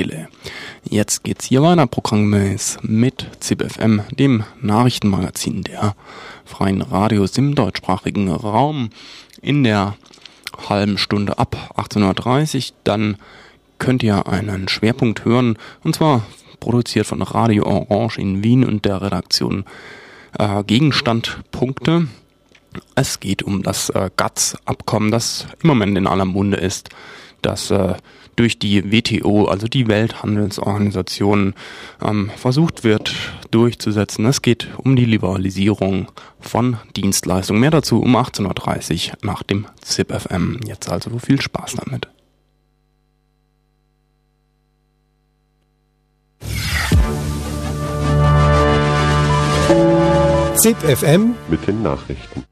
Seele. Jetzt geht's hier weiter programmmäßig mit ZipFM, dem Nachrichtenmagazin der freien Radios im deutschsprachigen Raum. In der halben Stunde ab 18.30 Uhr, dann könnt ihr einen Schwerpunkt hören, und zwar produziert von Radio Orange in Wien und der Redaktion äh, Gegenstandpunkte. Es geht um das äh, GATS-Abkommen, das im Moment in aller Munde ist, das äh, durch die WTO, also die Welthandelsorganisation, ähm, versucht wird durchzusetzen. Es geht um die Liberalisierung von Dienstleistungen. Mehr dazu um 18.30 Uhr nach dem ZIP-FM. Jetzt also viel Spaß damit. ZIP-FM mit den Nachrichten.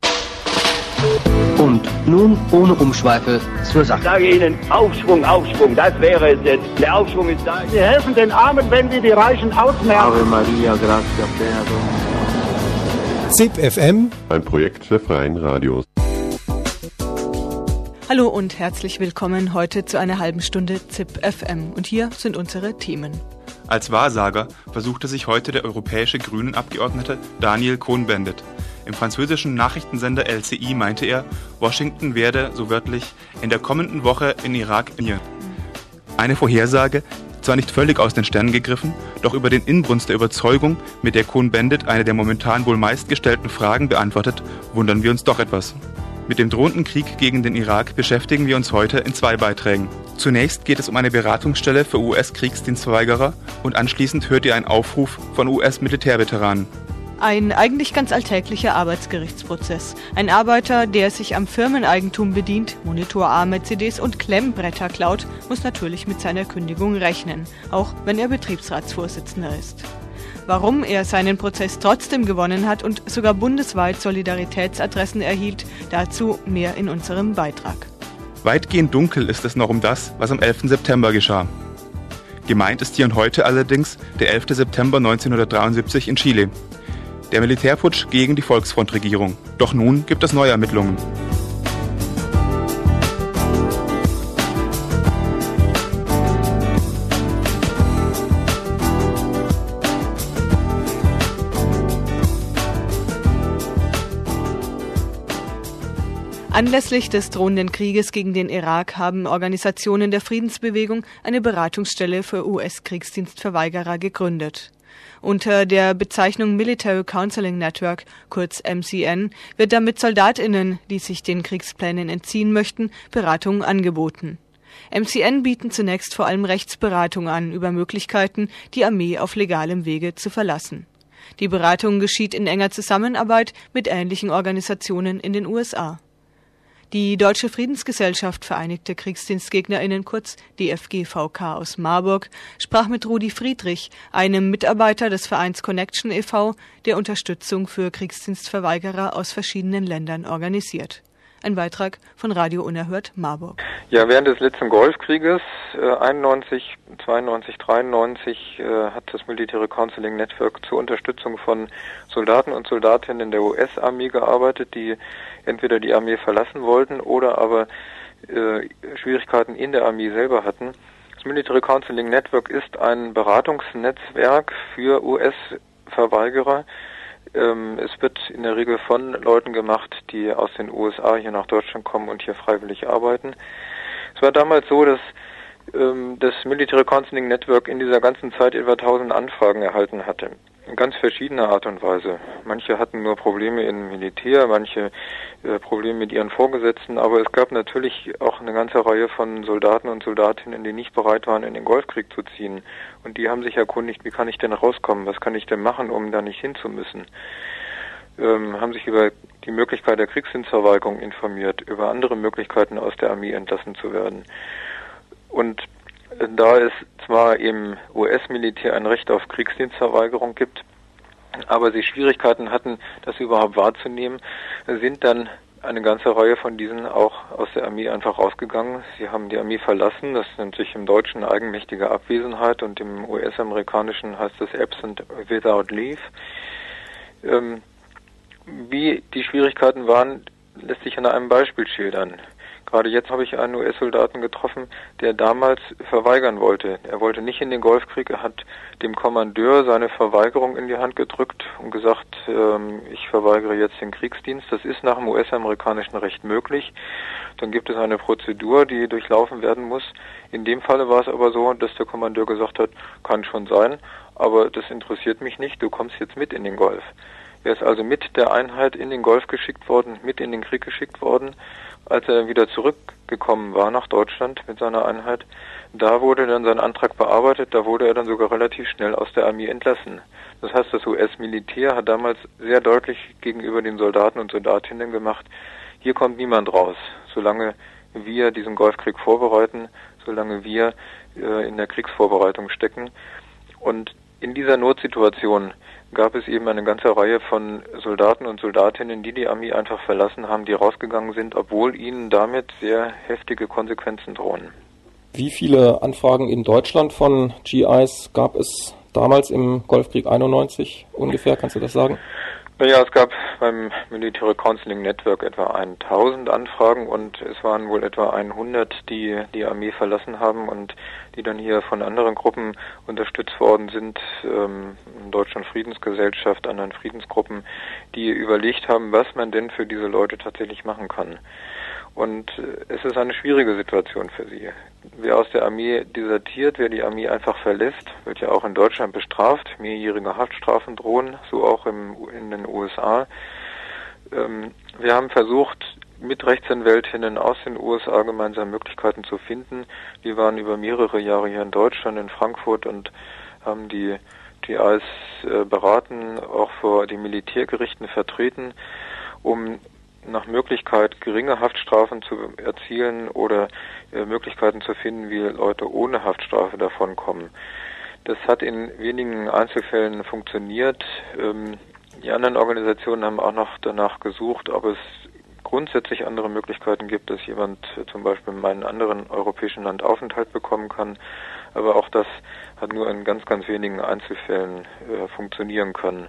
Und nun ohne Umschweife zur Sache. Ich sage Ihnen, Aufschwung, Aufschwung, das wäre es jetzt. Der Aufschwung ist da. Sie helfen den Armen, wenn Sie die Reichen ausmerken. Ave Maria, gratia plena ZIP-FM, Ein Projekt der Freien Radios. Hallo und herzlich willkommen heute zu einer halben Stunde ZIP FM. Und hier sind unsere Themen. Als Wahrsager versuchte sich heute der europäische Grünen-Abgeordnete Daniel Cohn-Bendit. Im französischen Nachrichtensender LCI meinte er, Washington werde, so wörtlich, in der kommenden Woche in Irak intervenieren. Eine Vorhersage, zwar nicht völlig aus den Sternen gegriffen, doch über den Inbrunst der Überzeugung, mit der Cohn-Bendit eine der momentan wohl meistgestellten Fragen beantwortet, wundern wir uns doch etwas. Mit dem drohenden Krieg gegen den Irak beschäftigen wir uns heute in zwei Beiträgen. Zunächst geht es um eine Beratungsstelle für US-Kriegsdienstverweigerer und anschließend hört ihr einen Aufruf von US-Militärveteranen. Ein eigentlich ganz alltäglicher Arbeitsgerichtsprozess. Ein Arbeiter, der sich am Firmeneigentum bedient, monitorarme CDs und Klemmbretter klaut, muss natürlich mit seiner Kündigung rechnen, auch wenn er Betriebsratsvorsitzender ist. Warum er seinen Prozess trotzdem gewonnen hat und sogar bundesweit Solidaritätsadressen erhielt, dazu mehr in unserem Beitrag. Weitgehend dunkel ist es noch um das, was am 11. September geschah. Gemeint ist hier und heute allerdings der 11. September 1973 in Chile. Der Militärputsch gegen die Volksfrontregierung. Doch nun gibt es neue Ermittlungen. Anlässlich des drohenden Krieges gegen den Irak haben Organisationen der Friedensbewegung eine Beratungsstelle für US-Kriegsdienstverweigerer gegründet. Unter der Bezeichnung Military Counseling Network, kurz MCN, wird damit Soldatinnen, die sich den Kriegsplänen entziehen möchten, Beratung angeboten. MCN bieten zunächst vor allem Rechtsberatung an über Möglichkeiten, die Armee auf legalem Wege zu verlassen. Die Beratung geschieht in enger Zusammenarbeit mit ähnlichen Organisationen in den USA. Die Deutsche Friedensgesellschaft Vereinigte Kriegsdienstgegnerinnen, kurz DFGVK aus Marburg, sprach mit Rudi Friedrich, einem Mitarbeiter des Vereins Connection e.V., der Unterstützung für Kriegsdienstverweigerer aus verschiedenen Ländern organisiert. Ein Beitrag von Radio Unerhört Marburg. Ja, während des letzten Golfkrieges äh, 91, 92, 93 äh, hat das Military Counseling Network zur Unterstützung von Soldaten und Soldatinnen der US-Armee gearbeitet, die entweder die Armee verlassen wollten oder aber äh, Schwierigkeiten in der Armee selber hatten. Das Military Counseling Network ist ein Beratungsnetzwerk für US-Verweigerer, ähm, es wird in der Regel von Leuten gemacht, die aus den USA hier nach Deutschland kommen und hier freiwillig arbeiten. Es war damals so, dass ähm, das Military Counseling Network in dieser ganzen Zeit etwa 1000 Anfragen erhalten hatte. In ganz verschiedener Art und Weise. Manche hatten nur Probleme im Militär, manche äh, Probleme mit ihren Vorgesetzten, aber es gab natürlich auch eine ganze Reihe von Soldaten und Soldatinnen, die nicht bereit waren, in den Golfkrieg zu ziehen. Und die haben sich erkundigt, wie kann ich denn rauskommen, was kann ich denn machen, um da nicht hinzumüssen. Ähm, haben sich über die Möglichkeit der Kriegsdienstverweigerung informiert, über andere Möglichkeiten aus der Armee entlassen zu werden. Und da es zwar im US-Militär ein Recht auf Kriegsdienstverweigerung gibt, aber sie Schwierigkeiten hatten, das überhaupt wahrzunehmen, sind dann eine ganze Reihe von diesen auch aus der Armee einfach rausgegangen. Sie haben die Armee verlassen. Das nennt sich im Deutschen eigenmächtige Abwesenheit und im US-amerikanischen heißt es absent without leave. Ähm, wie die Schwierigkeiten waren, lässt sich an einem Beispiel schildern. Gerade jetzt habe ich einen US-Soldaten getroffen, der damals verweigern wollte. Er wollte nicht in den Golfkrieg. Er hat dem Kommandeur seine Verweigerung in die Hand gedrückt und gesagt, ähm, ich verweigere jetzt den Kriegsdienst. Das ist nach dem US-amerikanischen Recht möglich. Dann gibt es eine Prozedur, die durchlaufen werden muss. In dem Falle war es aber so, dass der Kommandeur gesagt hat, kann schon sein, aber das interessiert mich nicht. Du kommst jetzt mit in den Golf. Er ist also mit der Einheit in den Golf geschickt worden, mit in den Krieg geschickt worden. Als er wieder zurückgekommen war nach Deutschland mit seiner Einheit, da wurde dann sein Antrag bearbeitet, da wurde er dann sogar relativ schnell aus der Armee entlassen. Das heißt, das US-Militär hat damals sehr deutlich gegenüber den Soldaten und Soldatinnen gemacht, hier kommt niemand raus, solange wir diesen Golfkrieg vorbereiten, solange wir äh, in der Kriegsvorbereitung stecken. Und in dieser Notsituation gab es eben eine ganze Reihe von Soldaten und Soldatinnen, die die Armee einfach verlassen haben, die rausgegangen sind, obwohl ihnen damit sehr heftige Konsequenzen drohen. Wie viele Anfragen in Deutschland von GIs gab es damals im Golfkrieg 91 ungefähr? Kannst du das sagen? Naja, es gab beim Military Counseling Network etwa 1000 Anfragen und es waren wohl etwa 100, die die Armee verlassen haben und die dann hier von anderen Gruppen unterstützt worden sind, ähm, Deutschland Friedensgesellschaft, anderen Friedensgruppen, die überlegt haben, was man denn für diese Leute tatsächlich machen kann. Und äh, es ist eine schwierige Situation für sie. Wer aus der Armee desertiert, wer die Armee einfach verlässt, wird ja auch in Deutschland bestraft. Mehrjährige Haftstrafen drohen, so auch im, in den USA. Ähm, wir haben versucht, mit Rechtsanwältinnen aus den USA gemeinsam Möglichkeiten zu finden. Die waren über mehrere Jahre hier in Deutschland, in Frankfurt und haben die TIs äh, beraten, auch vor den Militärgerichten vertreten, um nach Möglichkeit geringe Haftstrafen zu erzielen oder äh, Möglichkeiten zu finden, wie Leute ohne Haftstrafe davon kommen. Das hat in wenigen Einzelfällen funktioniert. Ähm, die anderen Organisationen haben auch noch danach gesucht, ob es grundsätzlich andere Möglichkeiten gibt, dass jemand äh, zum Beispiel in einem anderen europäischen Land Aufenthalt bekommen kann. Aber auch das hat nur in ganz, ganz wenigen Einzelfällen äh, funktionieren können.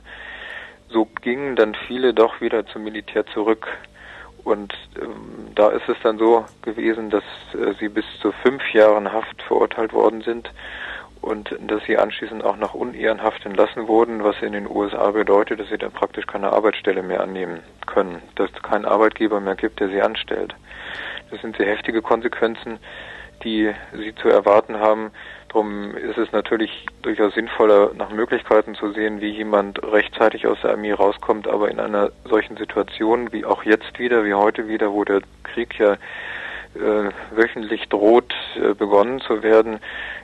So gingen dann viele doch wieder zum Militär zurück. Und ähm, da ist es dann so gewesen, dass äh, sie bis zu fünf Jahren Haft verurteilt worden sind und dass sie anschließend auch nach Unehrenhaft entlassen wurden, was in den USA bedeutet, dass sie dann praktisch keine Arbeitsstelle mehr annehmen können, dass es keinen Arbeitgeber mehr gibt, der sie anstellt. Das sind sehr heftige Konsequenzen, die sie zu erwarten haben. Darum ist es natürlich durchaus sinnvoller, nach Möglichkeiten zu sehen, wie jemand rechtzeitig aus der Armee rauskommt, aber in einer solchen Situation wie auch jetzt wieder, wie heute wieder, wo der Krieg ja äh, wöchentlich droht, äh, begonnen zu werden,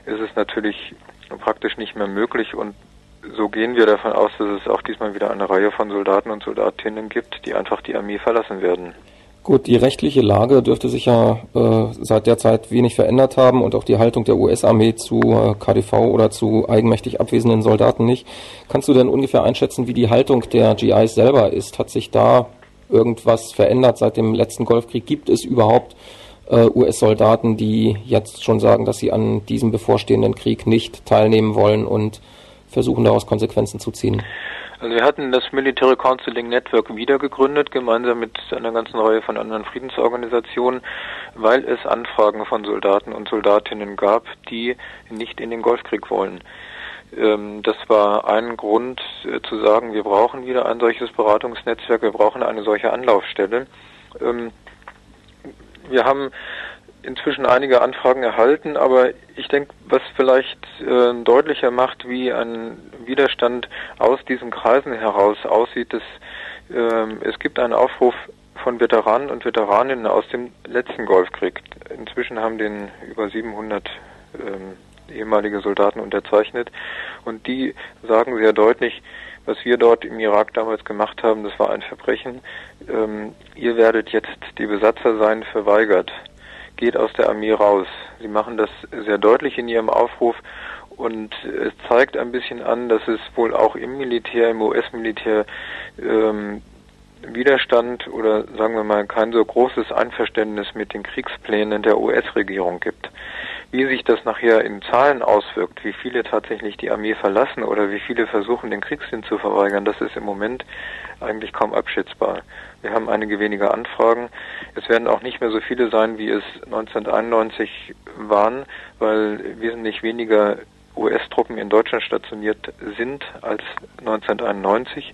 ist es natürlich praktisch nicht mehr möglich und so gehen wir davon aus, dass es auch diesmal wieder eine Reihe von Soldaten und Soldatinnen gibt, die einfach die Armee verlassen werden. Gut, die rechtliche Lage dürfte sich ja äh, seit der Zeit wenig verändert haben und auch die Haltung der US-Armee zu äh, KDV oder zu eigenmächtig abwesenden Soldaten nicht. Kannst du denn ungefähr einschätzen, wie die Haltung der GIs selber ist? Hat sich da irgendwas verändert seit dem letzten Golfkrieg? Gibt es überhaupt äh, US-Soldaten, die jetzt schon sagen, dass sie an diesem bevorstehenden Krieg nicht teilnehmen wollen und versuchen daraus Konsequenzen zu ziehen? Also wir hatten das Military Counseling Network wieder gegründet, gemeinsam mit einer ganzen Reihe von anderen Friedensorganisationen, weil es Anfragen von Soldaten und Soldatinnen gab, die nicht in den Golfkrieg wollen. Ähm, das war ein Grund äh, zu sagen, wir brauchen wieder ein solches Beratungsnetzwerk, wir brauchen eine solche Anlaufstelle. Ähm, wir haben inzwischen einige Anfragen erhalten, aber ich denke, was vielleicht äh, deutlicher macht, wie ein Widerstand aus diesen Kreisen heraus aussieht, dass äh, es gibt einen Aufruf von Veteranen und Veteraninnen aus dem letzten Golfkrieg. Inzwischen haben den über 700 äh, ehemalige Soldaten unterzeichnet und die sagen sehr deutlich, was wir dort im Irak damals gemacht haben, das war ein Verbrechen. Ähm, ihr werdet jetzt die Besatzer sein, verweigert geht aus der Armee raus. Sie machen das sehr deutlich in ihrem Aufruf und es zeigt ein bisschen an, dass es wohl auch im Militär, im US-Militär ähm, Widerstand oder sagen wir mal kein so großes Einverständnis mit den Kriegsplänen der US-Regierung gibt. Wie sich das nachher in Zahlen auswirkt, wie viele tatsächlich die Armee verlassen oder wie viele versuchen, den Kriegsdienst zu verweigern, das ist im Moment eigentlich kaum abschätzbar. Wir haben einige weniger Anfragen. Es werden auch nicht mehr so viele sein, wie es 1991 waren, weil wesentlich weniger US-Truppen in Deutschland stationiert sind als 1991.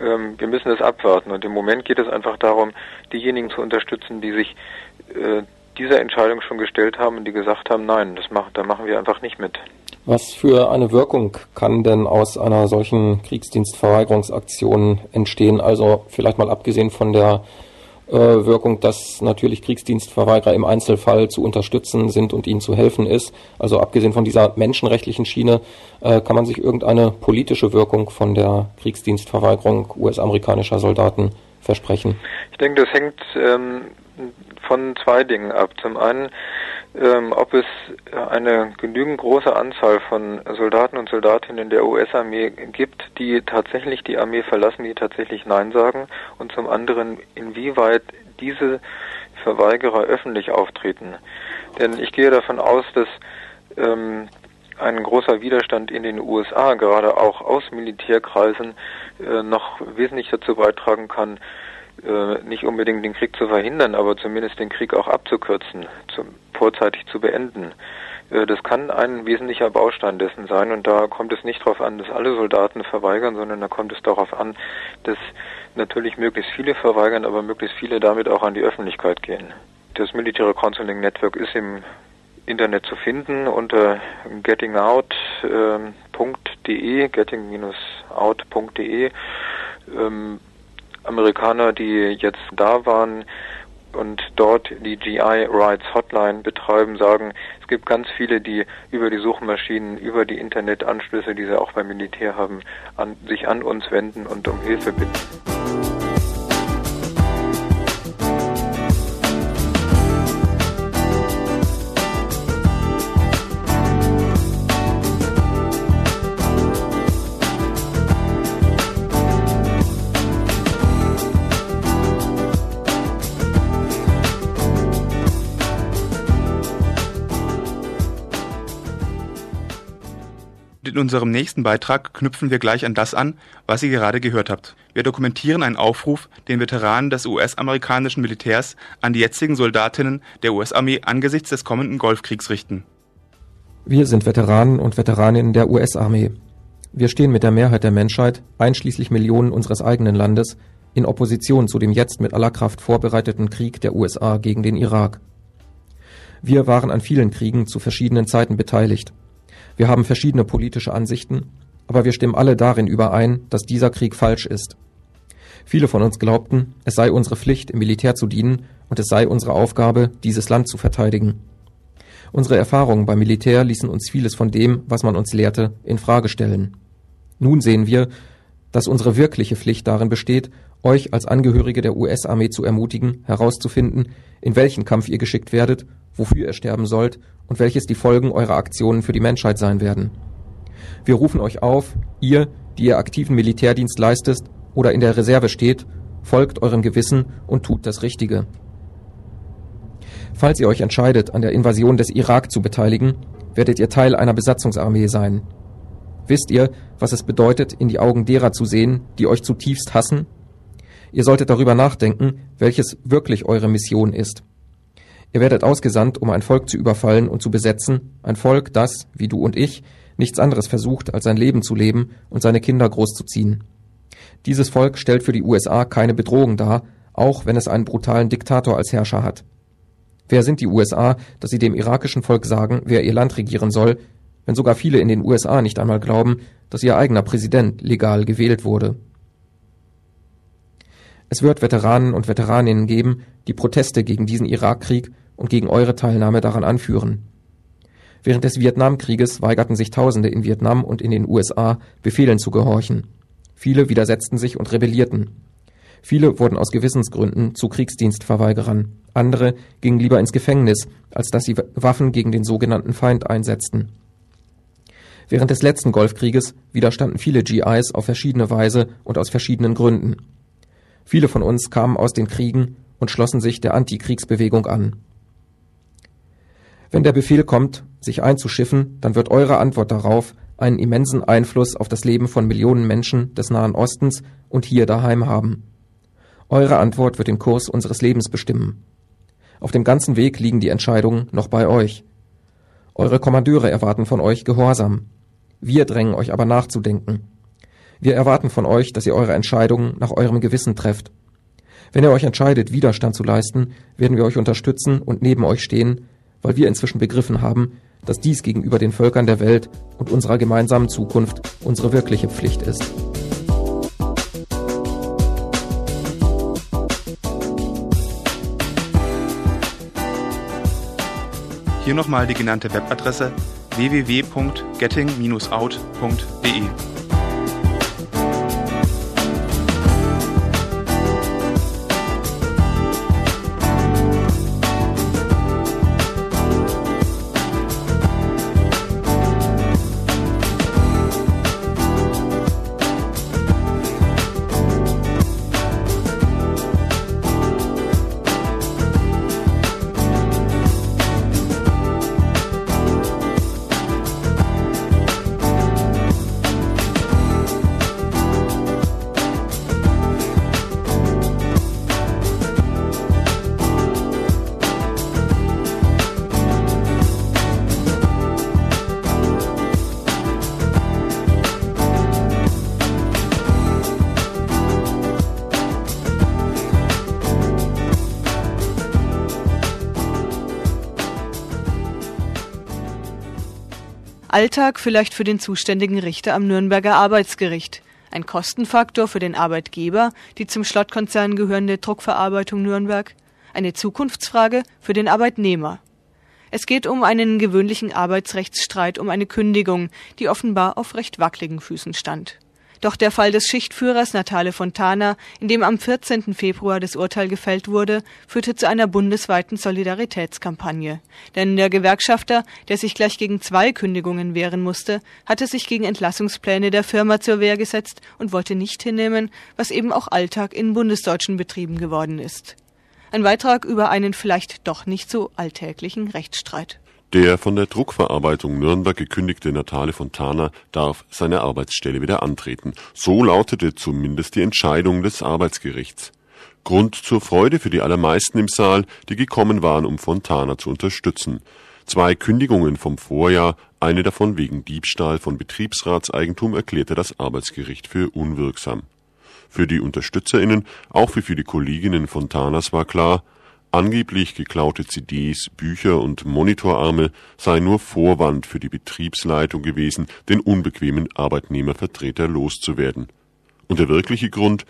Ähm, wir müssen es abwarten und im Moment geht es einfach darum, diejenigen zu unterstützen, die sich äh, dieser Entscheidung schon gestellt haben und die gesagt haben, nein, das machen, da machen wir einfach nicht mit. Was für eine Wirkung kann denn aus einer solchen Kriegsdienstverweigerungsaktion entstehen? Also vielleicht mal abgesehen von der äh, Wirkung, dass natürlich Kriegsdienstverweigerer im Einzelfall zu unterstützen sind und ihnen zu helfen ist. Also abgesehen von dieser menschenrechtlichen Schiene, äh, kann man sich irgendeine politische Wirkung von der Kriegsdienstverweigerung US-amerikanischer Soldaten versprechen? Ich denke, das hängt ähm, von zwei Dingen ab. Zum einen ähm, ob es eine genügend große Anzahl von Soldaten und Soldatinnen der US-Armee gibt, die tatsächlich die Armee verlassen, die tatsächlich Nein sagen und zum anderen, inwieweit diese Verweigerer öffentlich auftreten. Denn ich gehe davon aus, dass ähm, ein großer Widerstand in den USA, gerade auch aus Militärkreisen, äh, noch wesentlich dazu beitragen kann, äh, nicht unbedingt den Krieg zu verhindern, aber zumindest den Krieg auch abzukürzen, zum, vorzeitig zu beenden. Äh, das kann ein wesentlicher Baustein dessen sein und da kommt es nicht darauf an, dass alle Soldaten verweigern, sondern da kommt es darauf an, dass natürlich möglichst viele verweigern, aber möglichst viele damit auch an die Öffentlichkeit gehen. Das Military Counseling Network ist im Internet zu finden unter gettingout.de, ähm, getting-out.de. Amerikaner, die jetzt da waren und dort die GI Rights Hotline betreiben, sagen, es gibt ganz viele, die über die Suchmaschinen, über die Internetanschlüsse, die sie auch beim Militär haben, an, sich an uns wenden und um Hilfe bitten. In unserem nächsten Beitrag knüpfen wir gleich an das an, was ihr gerade gehört habt. Wir dokumentieren einen Aufruf, den Veteranen des US-amerikanischen Militärs an die jetzigen Soldatinnen der US-Armee angesichts des kommenden Golfkriegs richten. Wir sind Veteranen und Veteraninnen der US-Armee. Wir stehen mit der Mehrheit der Menschheit, einschließlich Millionen unseres eigenen Landes, in Opposition zu dem jetzt mit aller Kraft vorbereiteten Krieg der USA gegen den Irak. Wir waren an vielen Kriegen zu verschiedenen Zeiten beteiligt. Wir haben verschiedene politische Ansichten, aber wir stimmen alle darin überein, dass dieser Krieg falsch ist. Viele von uns glaubten, es sei unsere Pflicht, im Militär zu dienen und es sei unsere Aufgabe, dieses Land zu verteidigen. Unsere Erfahrungen beim Militär ließen uns vieles von dem, was man uns lehrte, in Frage stellen. Nun sehen wir, dass unsere wirkliche Pflicht darin besteht, euch als Angehörige der US-Armee zu ermutigen, herauszufinden, in welchen Kampf ihr geschickt werdet, wofür ihr sterben sollt und welches die Folgen eurer Aktionen für die Menschheit sein werden. Wir rufen euch auf, ihr, die ihr aktiven Militärdienst leistet oder in der Reserve steht, folgt eurem Gewissen und tut das Richtige. Falls ihr euch entscheidet, an der Invasion des Irak zu beteiligen, werdet ihr Teil einer Besatzungsarmee sein. Wisst ihr, was es bedeutet, in die Augen derer zu sehen, die euch zutiefst hassen? Ihr solltet darüber nachdenken, welches wirklich eure Mission ist. Ihr werdet ausgesandt, um ein Volk zu überfallen und zu besetzen, ein Volk, das, wie du und ich, nichts anderes versucht, als sein Leben zu leben und seine Kinder großzuziehen. Dieses Volk stellt für die USA keine Bedrohung dar, auch wenn es einen brutalen Diktator als Herrscher hat. Wer sind die USA, dass sie dem irakischen Volk sagen, wer ihr Land regieren soll, wenn sogar viele in den USA nicht einmal glauben, dass ihr eigener Präsident legal gewählt wurde? Es wird Veteranen und Veteraninnen geben, die Proteste gegen diesen Irakkrieg und gegen eure Teilnahme daran anführen. Während des Vietnamkrieges weigerten sich Tausende in Vietnam und in den USA, Befehlen zu gehorchen. Viele widersetzten sich und rebellierten. Viele wurden aus Gewissensgründen zu Kriegsdienstverweigerern. Andere gingen lieber ins Gefängnis, als dass sie Waffen gegen den sogenannten Feind einsetzten. Während des letzten Golfkrieges widerstanden viele GIs auf verschiedene Weise und aus verschiedenen Gründen. Viele von uns kamen aus den Kriegen und schlossen sich der Antikriegsbewegung an. Wenn der Befehl kommt, sich einzuschiffen, dann wird eure Antwort darauf einen immensen Einfluss auf das Leben von Millionen Menschen des Nahen Ostens und hier daheim haben. Eure Antwort wird den Kurs unseres Lebens bestimmen. Auf dem ganzen Weg liegen die Entscheidungen noch bei euch. Eure Kommandeure erwarten von euch Gehorsam. Wir drängen euch aber nachzudenken. Wir erwarten von euch, dass ihr eure Entscheidungen nach eurem Gewissen trefft. Wenn ihr euch entscheidet, Widerstand zu leisten, werden wir euch unterstützen und neben euch stehen, weil wir inzwischen begriffen haben, dass dies gegenüber den Völkern der Welt und unserer gemeinsamen Zukunft unsere wirkliche Pflicht ist. Hier nochmal die genannte Webadresse www.getting-out.de. Alltag vielleicht für den zuständigen Richter am Nürnberger Arbeitsgericht. Ein Kostenfaktor für den Arbeitgeber, die zum Schlottkonzern gehörende Druckverarbeitung Nürnberg. Eine Zukunftsfrage für den Arbeitnehmer. Es geht um einen gewöhnlichen Arbeitsrechtsstreit um eine Kündigung, die offenbar auf recht wackeligen Füßen stand. Doch der Fall des Schichtführers Natale Fontana, in dem am 14. Februar das Urteil gefällt wurde, führte zu einer bundesweiten Solidaritätskampagne. Denn der Gewerkschafter, der sich gleich gegen zwei Kündigungen wehren musste, hatte sich gegen Entlassungspläne der Firma zur Wehr gesetzt und wollte nicht hinnehmen, was eben auch Alltag in bundesdeutschen Betrieben geworden ist. Ein Beitrag über einen vielleicht doch nicht so alltäglichen Rechtsstreit. Der von der Druckverarbeitung Nürnberg gekündigte Natale Fontana darf seine Arbeitsstelle wieder antreten. So lautete zumindest die Entscheidung des Arbeitsgerichts. Grund zur Freude für die allermeisten im Saal, die gekommen waren, um Fontana zu unterstützen. Zwei Kündigungen vom Vorjahr, eine davon wegen Diebstahl von Betriebsratseigentum, erklärte das Arbeitsgericht für unwirksam. Für die UnterstützerInnen, auch für viele Kolleginnen Fontanas war klar, Angeblich geklaute CDs, Bücher und Monitorarme seien nur Vorwand für die Betriebsleitung gewesen, den unbequemen Arbeitnehmervertreter loszuwerden. Und der wirkliche Grund?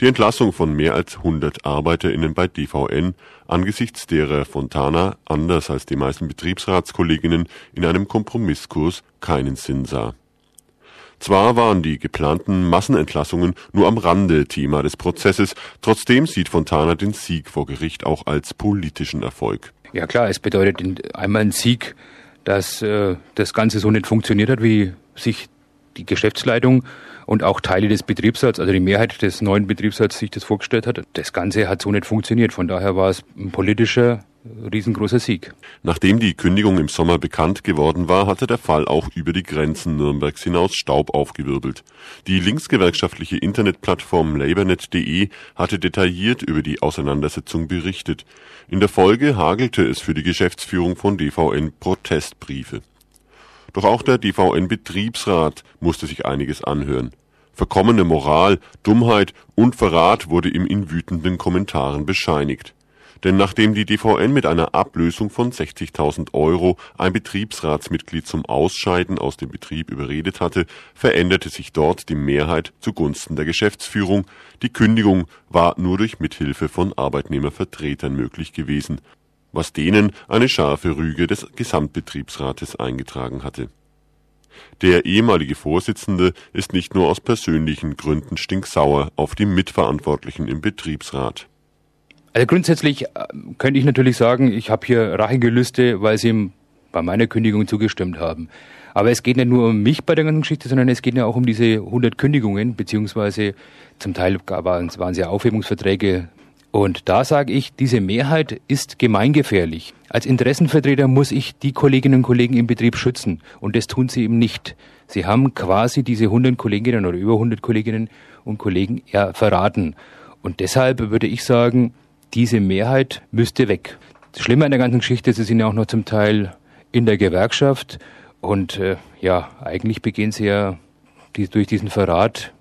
Die Entlassung von mehr als 100 ArbeiterInnen bei DVN, angesichts derer Fontana, anders als die meisten Betriebsratskolleginnen, in einem Kompromisskurs keinen Sinn sah zwar waren die geplanten Massenentlassungen nur am Rande Thema des Prozesses, trotzdem sieht Fontana den Sieg vor Gericht auch als politischen Erfolg. Ja klar, es bedeutet einmal ein Sieg, dass äh, das Ganze so nicht funktioniert hat, wie sich die Geschäftsleitung und auch Teile des Betriebsrats, also die Mehrheit des neuen Betriebsrats sich das vorgestellt hat. Das Ganze hat so nicht funktioniert. Von daher war es ein politischer riesengroßer Sieg. Nachdem die Kündigung im Sommer bekannt geworden war, hatte der Fall auch über die Grenzen Nürnbergs hinaus Staub aufgewirbelt. Die linksgewerkschaftliche Internetplattform labornet.de hatte detailliert über die Auseinandersetzung berichtet. In der Folge hagelte es für die Geschäftsführung von DVN Protestbriefe. Doch auch der DVN-Betriebsrat musste sich einiges anhören. Verkommene Moral, Dummheit und Verrat wurde ihm in wütenden Kommentaren bescheinigt denn nachdem die DVN mit einer Ablösung von 60.000 Euro ein Betriebsratsmitglied zum Ausscheiden aus dem Betrieb überredet hatte, veränderte sich dort die Mehrheit zugunsten der Geschäftsführung, die Kündigung war nur durch Mithilfe von Arbeitnehmervertretern möglich gewesen, was denen eine scharfe Rüge des Gesamtbetriebsrates eingetragen hatte. Der ehemalige Vorsitzende ist nicht nur aus persönlichen Gründen stinksauer auf die Mitverantwortlichen im Betriebsrat also grundsätzlich äh, könnte ich natürlich sagen, ich habe hier Rachegelüste, weil sie ihm bei meiner Kündigung zugestimmt haben. Aber es geht nicht nur um mich bei der ganzen Geschichte, sondern es geht ja auch um diese 100 Kündigungen, beziehungsweise zum Teil waren, es ja Aufhebungsverträge Und da sage ich, diese Mehrheit ist gemeingefährlich. Als Interessenvertreter muss ich die Kolleginnen und Kollegen im Betrieb schützen. Und das tun sie eben nicht. Sie haben quasi diese 100 Kolleginnen oder über 100 Kolleginnen und Kollegen ja verraten. Und deshalb würde ich sagen, diese Mehrheit müsste weg. Das Schlimme an der ganzen Geschichte ist, sie sind ja auch noch zum Teil in der Gewerkschaft. Und äh, ja, eigentlich begehen sie ja die, durch diesen Verrat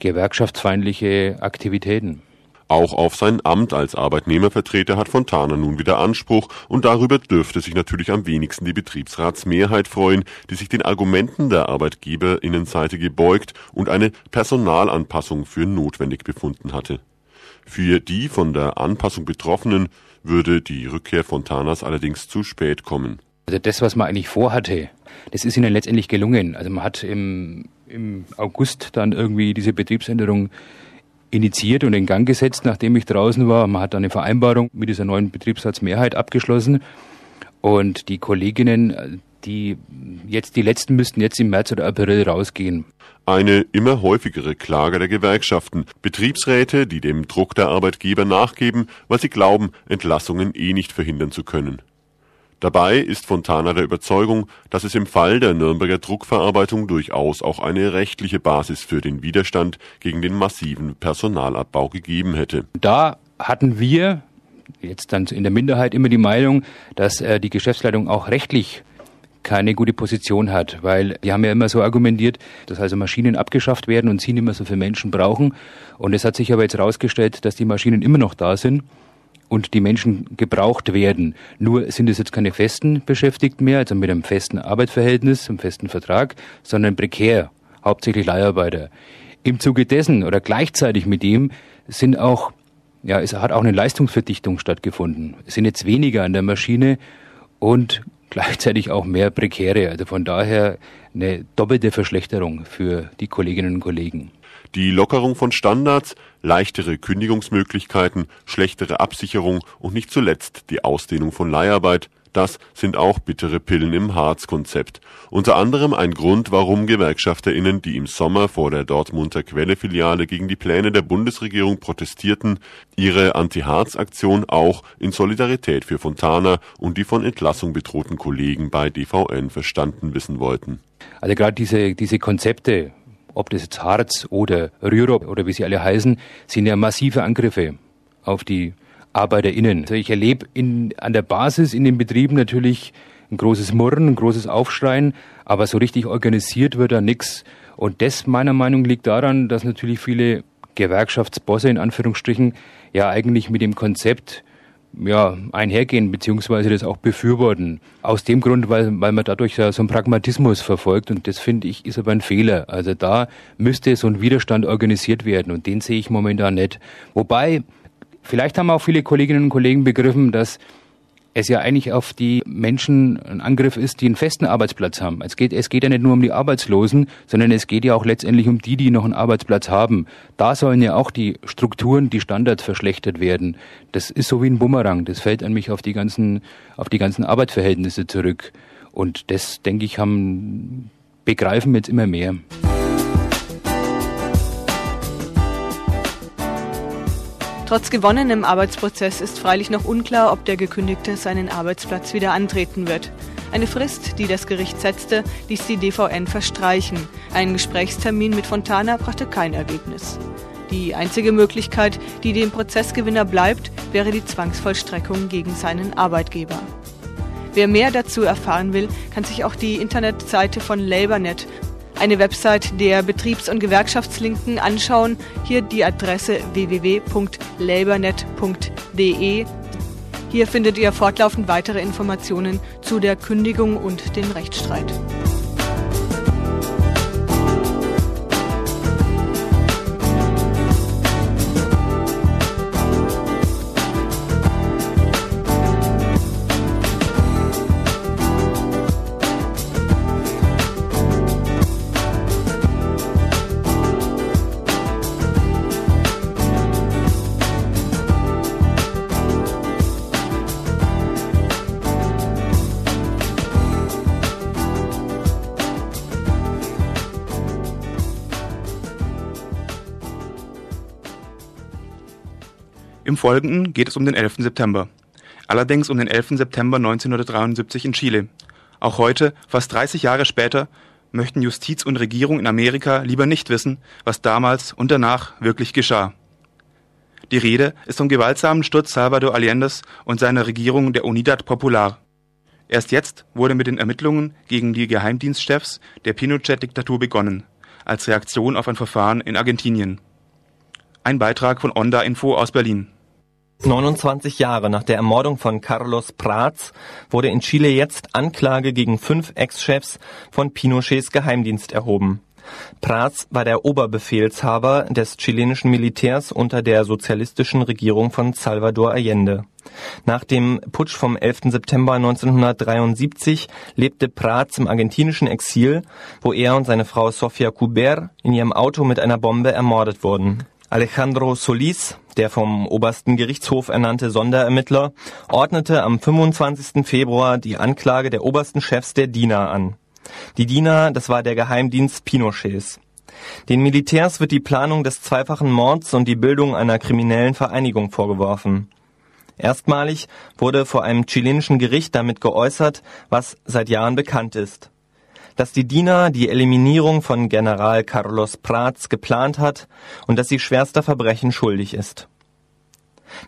gewerkschaftsfeindliche Aktivitäten. Auch auf sein Amt als Arbeitnehmervertreter hat Fontana nun wieder Anspruch und darüber dürfte sich natürlich am wenigsten die Betriebsratsmehrheit freuen, die sich den Argumenten der Arbeitgeberinnenseite gebeugt und eine Personalanpassung für notwendig befunden hatte. Für die von der Anpassung Betroffenen würde die Rückkehr Fontanas allerdings zu spät kommen. Also das, was man eigentlich vorhatte, das ist ihnen letztendlich gelungen. Also man hat im, im August dann irgendwie diese Betriebsänderung initiiert und in Gang gesetzt, nachdem ich draußen war. Man hat dann eine Vereinbarung mit dieser neuen Betriebsratsmehrheit abgeschlossen. Und die Kolleginnen, die jetzt, die letzten müssten jetzt im März oder April rausgehen. Eine immer häufigere Klage der Gewerkschaften. Betriebsräte, die dem Druck der Arbeitgeber nachgeben, weil sie glauben, Entlassungen eh nicht verhindern zu können. Dabei ist Fontana der Überzeugung, dass es im Fall der Nürnberger Druckverarbeitung durchaus auch eine rechtliche Basis für den Widerstand gegen den massiven Personalabbau gegeben hätte. Da hatten wir jetzt dann in der Minderheit immer die Meinung, dass äh, die Geschäftsleitung auch rechtlich keine gute Position hat, weil die haben ja immer so argumentiert, dass also Maschinen abgeschafft werden und sie nicht mehr so viele Menschen brauchen. Und es hat sich aber jetzt herausgestellt, dass die Maschinen immer noch da sind und die Menschen gebraucht werden. Nur sind es jetzt keine festen Beschäftigten mehr, also mit einem festen Arbeitsverhältnis, einem festen Vertrag, sondern prekär, hauptsächlich Leiharbeiter. Im Zuge dessen oder gleichzeitig mit dem sind auch, ja, es hat auch eine Leistungsverdichtung stattgefunden. Es sind jetzt weniger an der Maschine und gleichzeitig auch mehr Prekäre. Also von daher eine doppelte Verschlechterung für die Kolleginnen und Kollegen. Die Lockerung von Standards, leichtere Kündigungsmöglichkeiten, schlechtere Absicherung und nicht zuletzt die Ausdehnung von Leiharbeit, das sind auch bittere Pillen im Harz-Konzept. Unter anderem ein Grund, warum GewerkschafterInnen, die im Sommer vor der Dortmunder Quelle-Filiale gegen die Pläne der Bundesregierung protestierten, ihre Anti-Harz-Aktion auch in Solidarität für Fontana und die von Entlassung bedrohten Kollegen bei DVN verstanden wissen wollten. Also gerade diese, diese Konzepte, ob das jetzt Harz oder Rürup oder wie sie alle heißen, sind ja massive Angriffe auf die ArbeiterInnen. Also ich erlebe in, an der Basis in den Betrieben natürlich ein großes Murren, ein großes Aufschreien, aber so richtig organisiert wird da nichts. Und das meiner Meinung liegt daran, dass natürlich viele Gewerkschaftsbosse in Anführungsstrichen ja eigentlich mit dem Konzept ja, einhergehen beziehungsweise das auch befürworten. Aus dem Grund, weil, weil man dadurch ja so einen Pragmatismus verfolgt und das finde ich ist aber ein Fehler. Also da müsste so ein Widerstand organisiert werden und den sehe ich momentan nicht. Wobei, vielleicht haben auch viele Kolleginnen und Kollegen begriffen, dass es ja eigentlich auf die Menschen ein Angriff ist, die einen festen Arbeitsplatz haben. Es geht, es geht ja nicht nur um die Arbeitslosen, sondern es geht ja auch letztendlich um die, die noch einen Arbeitsplatz haben. Da sollen ja auch die Strukturen, die Standards verschlechtert werden. Das ist so wie ein Bumerang. Das fällt an mich auf die ganzen, auf die ganzen Arbeitsverhältnisse zurück. Und das, denke ich, haben, begreifen jetzt immer mehr. Trotz gewonnenem Arbeitsprozess ist freilich noch unklar, ob der Gekündigte seinen Arbeitsplatz wieder antreten wird. Eine Frist, die das Gericht setzte, ließ die DVN verstreichen. Ein Gesprächstermin mit Fontana brachte kein Ergebnis. Die einzige Möglichkeit, die dem Prozessgewinner bleibt, wäre die Zwangsvollstreckung gegen seinen Arbeitgeber. Wer mehr dazu erfahren will, kann sich auch die Internetseite von LabourNet eine Website der Betriebs- und Gewerkschaftslinken anschauen. Hier die Adresse www.labornet.de. Hier findet ihr fortlaufend weitere Informationen zu der Kündigung und dem Rechtsstreit. Folgenden geht es um den 11. September. Allerdings um den 11. September 1973 in Chile. Auch heute, fast 30 Jahre später, möchten Justiz und Regierung in Amerika lieber nicht wissen, was damals und danach wirklich geschah. Die Rede ist vom gewaltsamen Sturz Salvador Allende's und seiner Regierung der Unidad Popular. Erst jetzt wurde mit den Ermittlungen gegen die Geheimdienstchefs der Pinochet-Diktatur begonnen, als Reaktion auf ein Verfahren in Argentinien. Ein Beitrag von Onda Info aus Berlin. 29 Jahre nach der Ermordung von Carlos Prats wurde in Chile jetzt Anklage gegen fünf Ex-Chefs von Pinochets Geheimdienst erhoben. Prats war der Oberbefehlshaber des chilenischen Militärs unter der sozialistischen Regierung von Salvador Allende. Nach dem Putsch vom 11. September 1973 lebte Prats im argentinischen Exil, wo er und seine Frau Sofia Cuber in ihrem Auto mit einer Bombe ermordet wurden. Alejandro Solis, der vom obersten Gerichtshof ernannte Sonderermittler, ordnete am 25. Februar die Anklage der obersten Chefs der DINA an. Die DINA, das war der Geheimdienst Pinochets. Den Militärs wird die Planung des zweifachen Mords und die Bildung einer kriminellen Vereinigung vorgeworfen. Erstmalig wurde vor einem chilenischen Gericht damit geäußert, was seit Jahren bekannt ist dass die DINA die Eliminierung von General Carlos Prats geplant hat und dass sie schwerster Verbrechen schuldig ist.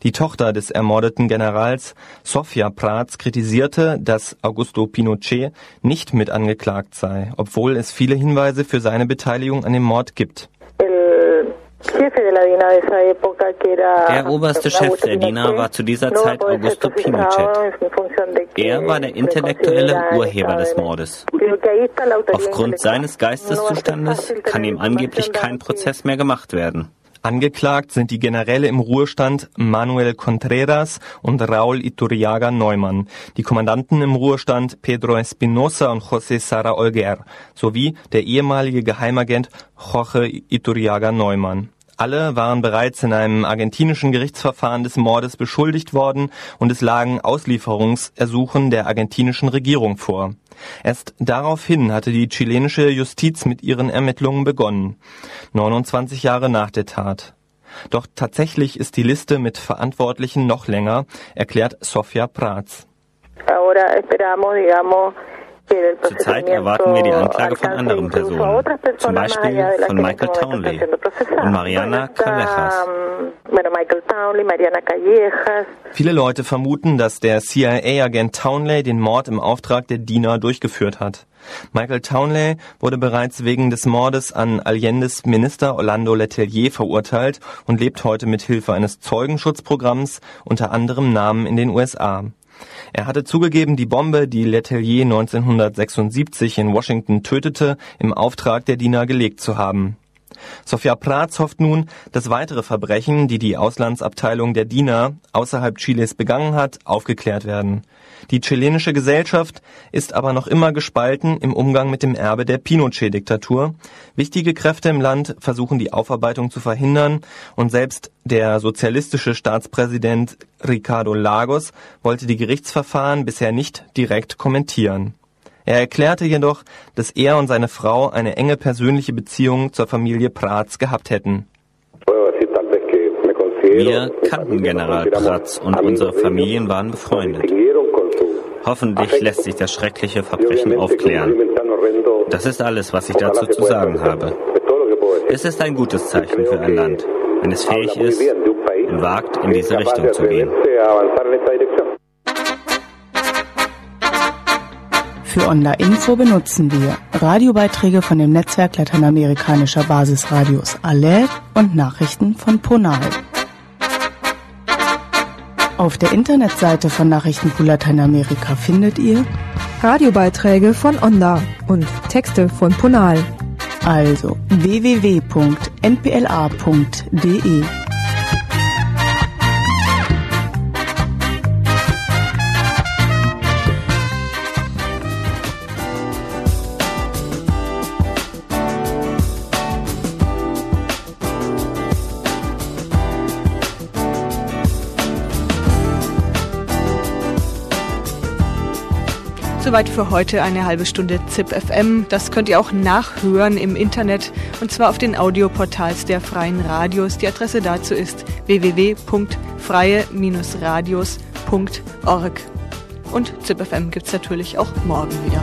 Die Tochter des ermordeten Generals, Sofia Prats, kritisierte, dass Augusto Pinochet nicht mit angeklagt sei, obwohl es viele Hinweise für seine Beteiligung an dem Mord gibt. Der oberste Chef der DINA war zu dieser Zeit Augusto Pinochet. Er war der intellektuelle Urheber des Mordes. Aufgrund seines Geisteszustandes kann ihm angeblich kein Prozess mehr gemacht werden. Angeklagt sind die Generäle im Ruhestand Manuel Contreras und Raúl Iturriaga Neumann, die Kommandanten im Ruhestand Pedro Espinosa und José Sara Olguer sowie der ehemalige Geheimagent Jorge Iturriaga Neumann. Alle waren bereits in einem argentinischen Gerichtsverfahren des Mordes beschuldigt worden und es lagen Auslieferungsersuchen der argentinischen Regierung vor. Erst daraufhin hatte die chilenische Justiz mit ihren Ermittlungen begonnen, 29 Jahre nach der Tat. Doch tatsächlich ist die Liste mit Verantwortlichen noch länger, erklärt Sofia Prats. Ahora esperamos, digamos, Zurzeit erwarten wir die Anklage von anderen Personen, zum Beispiel von Michael Townley und Mariana Callejas. Viele Leute vermuten, dass der CIA-Agent Townley den Mord im Auftrag der Diener durchgeführt hat. Michael Townley wurde bereits wegen des Mordes an Allendes Minister Orlando Letelier verurteilt und lebt heute mit Hilfe eines Zeugenschutzprogramms unter anderem Namen in den USA. Er hatte zugegeben, die Bombe, die Letelier 1976 in Washington tötete, im Auftrag der Diener gelegt zu haben. Sofia Prats hofft nun, dass weitere Verbrechen, die die Auslandsabteilung der Diener außerhalb Chiles begangen hat, aufgeklärt werden. Die chilenische Gesellschaft ist aber noch immer gespalten im Umgang mit dem Erbe der Pinochet-Diktatur. Wichtige Kräfte im Land versuchen die Aufarbeitung zu verhindern und selbst der sozialistische Staatspräsident Ricardo Lagos wollte die Gerichtsverfahren bisher nicht direkt kommentieren. Er erklärte jedoch, dass er und seine Frau eine enge persönliche Beziehung zur Familie Prats gehabt hätten. Wir kannten General Prats und unsere Familien waren befreundet. Hoffentlich lässt sich das schreckliche Verbrechen aufklären. Das ist alles, was ich dazu zu sagen habe. Es ist ein gutes Zeichen für ein Land, wenn es fähig ist und wagt, in diese Richtung zu gehen. Für Onda-Info benutzen wir Radiobeiträge von dem Netzwerk lateinamerikanischer Basisradios ALER und Nachrichten von Ponal. Auf der Internetseite von Nachrichtenpool Lateinamerika findet ihr Radiobeiträge von Onda und Texte von Ponal. Also www.npla.de. soweit für heute eine halbe Stunde ZIP FM. Das könnt ihr auch nachhören im Internet und zwar auf den Audioportals der Freien Radios. Die Adresse dazu ist www.freie-radios.org. Und ZIP FM gibt es natürlich auch morgen wieder.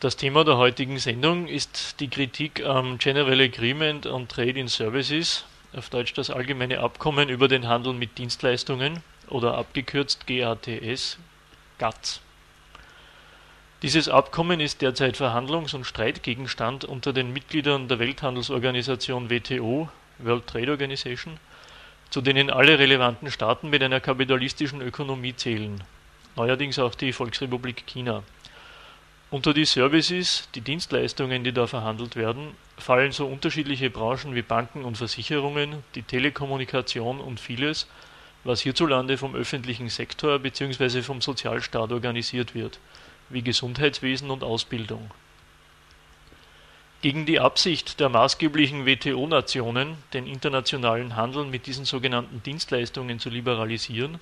Das Thema der heutigen Sendung ist die Kritik am General Agreement on Trade in Services, auf Deutsch das Allgemeine Abkommen über den Handel mit Dienstleistungen oder abgekürzt GATS, GATS. Dieses Abkommen ist derzeit Verhandlungs- und Streitgegenstand unter den Mitgliedern der Welthandelsorganisation WTO, World Trade Organization, zu denen alle relevanten Staaten mit einer kapitalistischen Ökonomie zählen, neuerdings auch die Volksrepublik China. Unter die Services, die Dienstleistungen, die da verhandelt werden, fallen so unterschiedliche Branchen wie Banken und Versicherungen, die Telekommunikation und vieles, was hierzulande vom öffentlichen Sektor bzw. vom Sozialstaat organisiert wird, wie Gesundheitswesen und Ausbildung. Gegen die Absicht der maßgeblichen WTO-Nationen, den internationalen Handel mit diesen sogenannten Dienstleistungen zu liberalisieren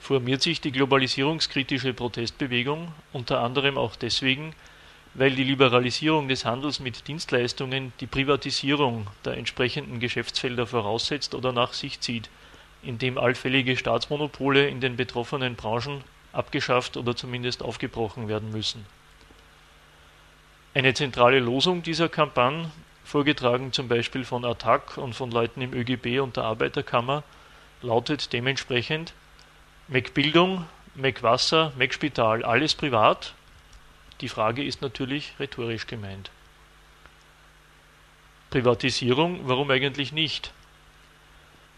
formiert sich die globalisierungskritische Protestbewegung unter anderem auch deswegen, weil die Liberalisierung des Handels mit Dienstleistungen die Privatisierung der entsprechenden Geschäftsfelder voraussetzt oder nach sich zieht, indem allfällige Staatsmonopole in den betroffenen Branchen abgeschafft oder zumindest aufgebrochen werden müssen. Eine zentrale Losung dieser Kampagne, vorgetragen zum Beispiel von ATTAC und von Leuten im ÖGB und der Arbeiterkammer, lautet dementsprechend McBildung, McWasser, McSpital, alles privat? Die Frage ist natürlich rhetorisch gemeint. Privatisierung, warum eigentlich nicht?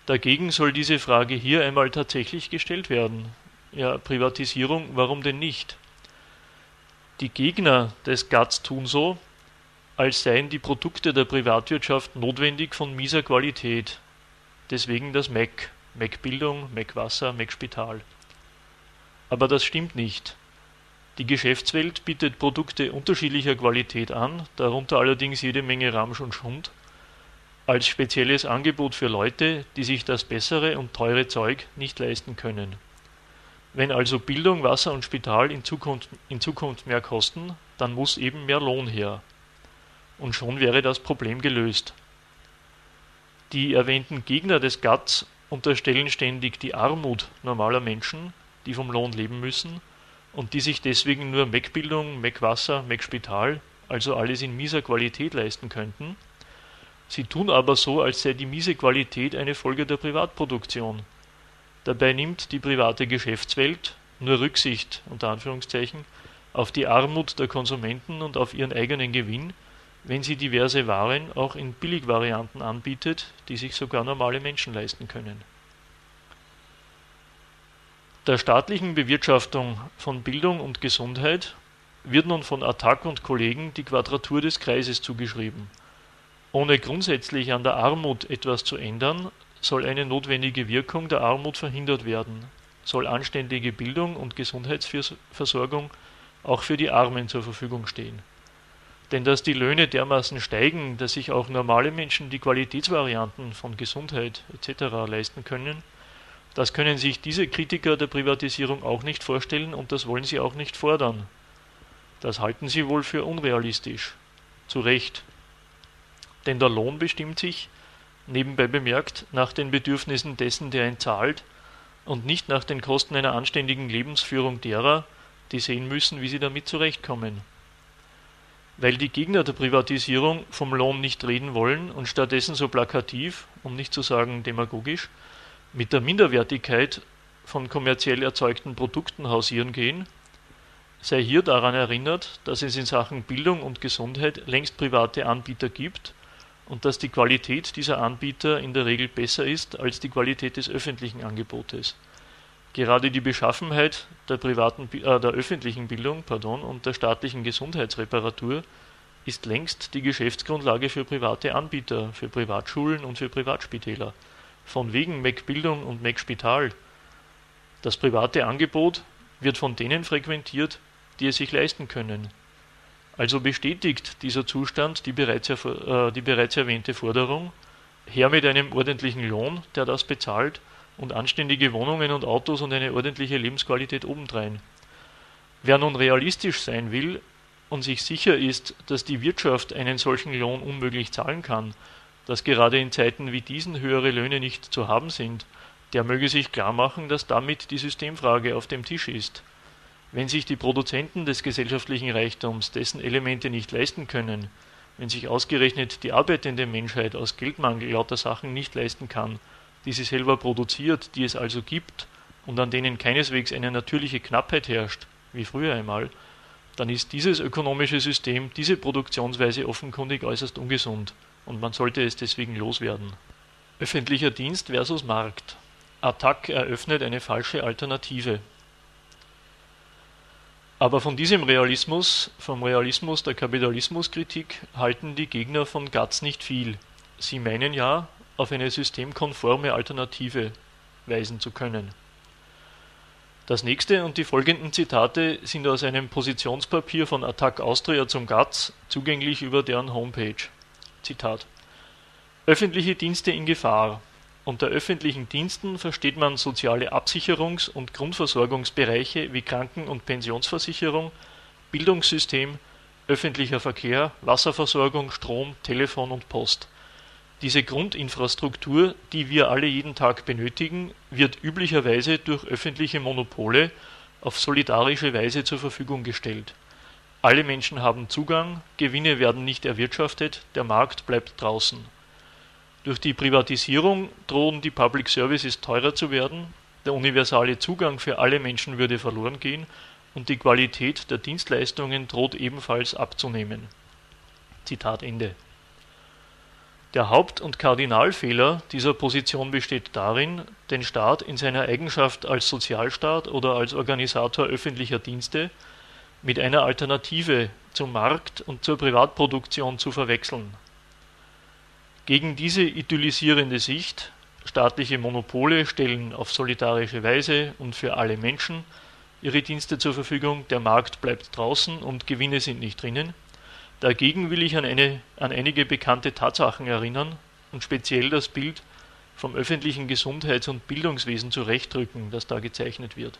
Dagegen soll diese Frage hier einmal tatsächlich gestellt werden. Ja, Privatisierung, warum denn nicht? Die Gegner des GATS tun so, als seien die Produkte der Privatwirtschaft notwendig von mieser Qualität. Deswegen das MEC. McBildung, McWasser, McSpital. Aber das stimmt nicht. Die Geschäftswelt bietet Produkte unterschiedlicher Qualität an, darunter allerdings jede Menge Ramsch und Schund, als spezielles Angebot für Leute, die sich das bessere und teure Zeug nicht leisten können. Wenn also Bildung, Wasser und Spital in Zukunft, in Zukunft mehr kosten, dann muss eben mehr Lohn her. Und schon wäre das Problem gelöst. Die erwähnten Gegner des GATS unterstellen ständig die Armut normaler Menschen, die vom Lohn leben müssen und die sich deswegen nur Meckbildung, Meckwasser, Meckspital, also alles in mieser Qualität leisten könnten. Sie tun aber so, als sei die miese Qualität eine Folge der Privatproduktion. Dabei nimmt die private Geschäftswelt nur Rücksicht unter Anführungszeichen auf die Armut der Konsumenten und auf ihren eigenen Gewinn, wenn sie diverse Waren auch in Billigvarianten anbietet, die sich sogar normale Menschen leisten können. Der staatlichen Bewirtschaftung von Bildung und Gesundheit wird nun von Attac und Kollegen die Quadratur des Kreises zugeschrieben. Ohne grundsätzlich an der Armut etwas zu ändern, soll eine notwendige Wirkung der Armut verhindert werden, soll anständige Bildung und Gesundheitsversorgung auch für die Armen zur Verfügung stehen. Denn dass die Löhne dermaßen steigen, dass sich auch normale Menschen die Qualitätsvarianten von Gesundheit etc. leisten können, das können sich diese Kritiker der Privatisierung auch nicht vorstellen und das wollen sie auch nicht fordern. Das halten sie wohl für unrealistisch. Zu Recht. Denn der Lohn bestimmt sich, nebenbei bemerkt, nach den Bedürfnissen dessen, der ihn zahlt, und nicht nach den Kosten einer anständigen Lebensführung derer, die sehen müssen, wie sie damit zurechtkommen. Weil die Gegner der Privatisierung vom Lohn nicht reden wollen und stattdessen so plakativ, um nicht zu sagen demagogisch, mit der Minderwertigkeit von kommerziell erzeugten Produkten hausieren gehen, sei hier daran erinnert, dass es in Sachen Bildung und Gesundheit längst private Anbieter gibt und dass die Qualität dieser Anbieter in der Regel besser ist als die Qualität des öffentlichen Angebotes. Gerade die Beschaffenheit der, privaten, äh, der öffentlichen Bildung pardon, und der staatlichen Gesundheitsreparatur ist längst die Geschäftsgrundlage für private Anbieter, für Privatschulen und für Privatspitäler. Von wegen MacBildung und MacSpital. Das private Angebot wird von denen frequentiert, die es sich leisten können. Also bestätigt dieser Zustand die bereits, äh, die bereits erwähnte Forderung, her mit einem ordentlichen Lohn, der das bezahlt, und anständige Wohnungen und Autos und eine ordentliche Lebensqualität obendrein. Wer nun realistisch sein will und sich sicher ist, dass die Wirtschaft einen solchen Lohn unmöglich zahlen kann, dass gerade in Zeiten wie diesen höhere Löhne nicht zu haben sind, der möge sich klar machen, dass damit die Systemfrage auf dem Tisch ist. Wenn sich die Produzenten des gesellschaftlichen Reichtums dessen Elemente nicht leisten können, wenn sich ausgerechnet die arbeitende Menschheit aus Geldmangel lauter Sachen nicht leisten kann, die sie selber produziert, die es also gibt und an denen keineswegs eine natürliche Knappheit herrscht, wie früher einmal, dann ist dieses ökonomische System, diese Produktionsweise offenkundig äußerst ungesund und man sollte es deswegen loswerden. Öffentlicher Dienst versus Markt. Attac eröffnet eine falsche Alternative. Aber von diesem Realismus, vom Realismus der Kapitalismuskritik, halten die Gegner von Gatz nicht viel. Sie meinen ja, auf eine systemkonforme Alternative weisen zu können. Das nächste und die folgenden Zitate sind aus einem Positionspapier von Attac Austria zum GATZ, zugänglich über deren Homepage. Zitat Öffentliche Dienste in Gefahr. Unter öffentlichen Diensten versteht man soziale Absicherungs- und Grundversorgungsbereiche wie Kranken- und Pensionsversicherung, Bildungssystem, öffentlicher Verkehr, Wasserversorgung, Strom, Telefon und Post. Diese Grundinfrastruktur, die wir alle jeden Tag benötigen, wird üblicherweise durch öffentliche Monopole auf solidarische Weise zur Verfügung gestellt. Alle Menschen haben Zugang, Gewinne werden nicht erwirtschaftet, der Markt bleibt draußen durch die Privatisierung drohen die Public Services teurer zu werden, der universale Zugang für alle Menschen würde verloren gehen und die Qualität der Dienstleistungen droht ebenfalls abzunehmen. Zitat Ende. Der Haupt- und Kardinalfehler dieser Position besteht darin, den Staat in seiner Eigenschaft als Sozialstaat oder als Organisator öffentlicher Dienste mit einer Alternative zum Markt und zur Privatproduktion zu verwechseln gegen diese idyllisierende Sicht, staatliche Monopole stellen auf solidarische Weise und für alle Menschen ihre Dienste zur Verfügung, der Markt bleibt draußen und Gewinne sind nicht drinnen. Dagegen will ich an, eine, an einige bekannte Tatsachen erinnern und speziell das Bild vom öffentlichen Gesundheits- und Bildungswesen zurechtdrücken, das da gezeichnet wird.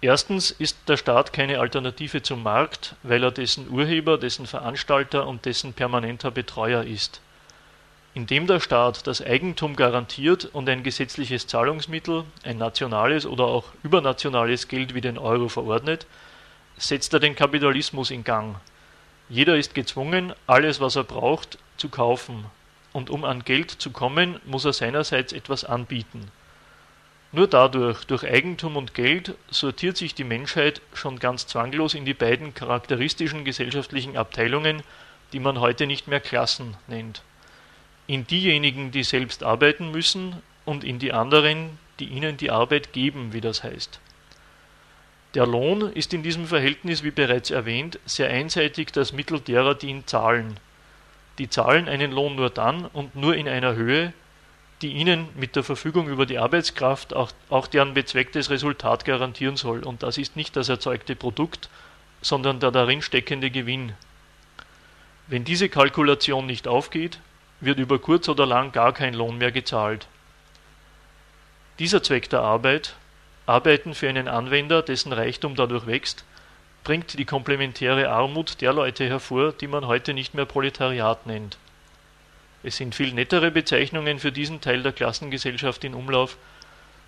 Erstens ist der Staat keine Alternative zum Markt, weil er dessen Urheber, dessen Veranstalter und dessen permanenter Betreuer ist. Indem der Staat das Eigentum garantiert und ein gesetzliches Zahlungsmittel, ein nationales oder auch übernationales Geld wie den Euro verordnet, setzt er den Kapitalismus in Gang. Jeder ist gezwungen, alles, was er braucht, zu kaufen, und um an Geld zu kommen, muss er seinerseits etwas anbieten. Nur dadurch, durch Eigentum und Geld, sortiert sich die Menschheit schon ganz zwanglos in die beiden charakteristischen gesellschaftlichen Abteilungen die man heute nicht mehr Klassen nennt. In diejenigen, die selbst arbeiten müssen und in die anderen, die ihnen die Arbeit geben, wie das heißt. Der Lohn ist in diesem Verhältnis, wie bereits erwähnt, sehr einseitig das Mittel derer, die ihn zahlen. Die zahlen einen Lohn nur dann und nur in einer Höhe, die ihnen mit der Verfügung über die Arbeitskraft auch, auch deren bezwecktes Resultat garantieren soll. Und das ist nicht das erzeugte Produkt, sondern der darin steckende Gewinn. Wenn diese Kalkulation nicht aufgeht, wird über kurz oder lang gar kein Lohn mehr gezahlt. Dieser Zweck der Arbeit, Arbeiten für einen Anwender, dessen Reichtum dadurch wächst, bringt die komplementäre Armut der Leute hervor, die man heute nicht mehr Proletariat nennt. Es sind viel nettere Bezeichnungen für diesen Teil der Klassengesellschaft in Umlauf,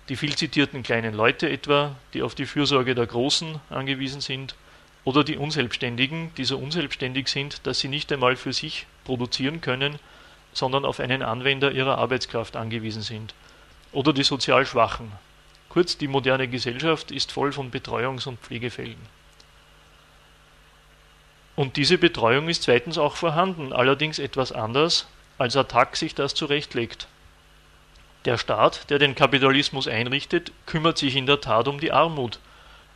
die viel zitierten kleinen Leute etwa, die auf die Fürsorge der Großen angewiesen sind, oder die Unselbstständigen, die so unselbstständig sind, dass sie nicht einmal für sich produzieren können, sondern auf einen Anwender ihrer Arbeitskraft angewiesen sind, oder die sozial Schwachen, Kurz, die moderne Gesellschaft ist voll von Betreuungs- und Pflegefällen. Und diese Betreuung ist zweitens auch vorhanden, allerdings etwas anders, als Attac sich das zurechtlegt. Der Staat, der den Kapitalismus einrichtet, kümmert sich in der Tat um die Armut.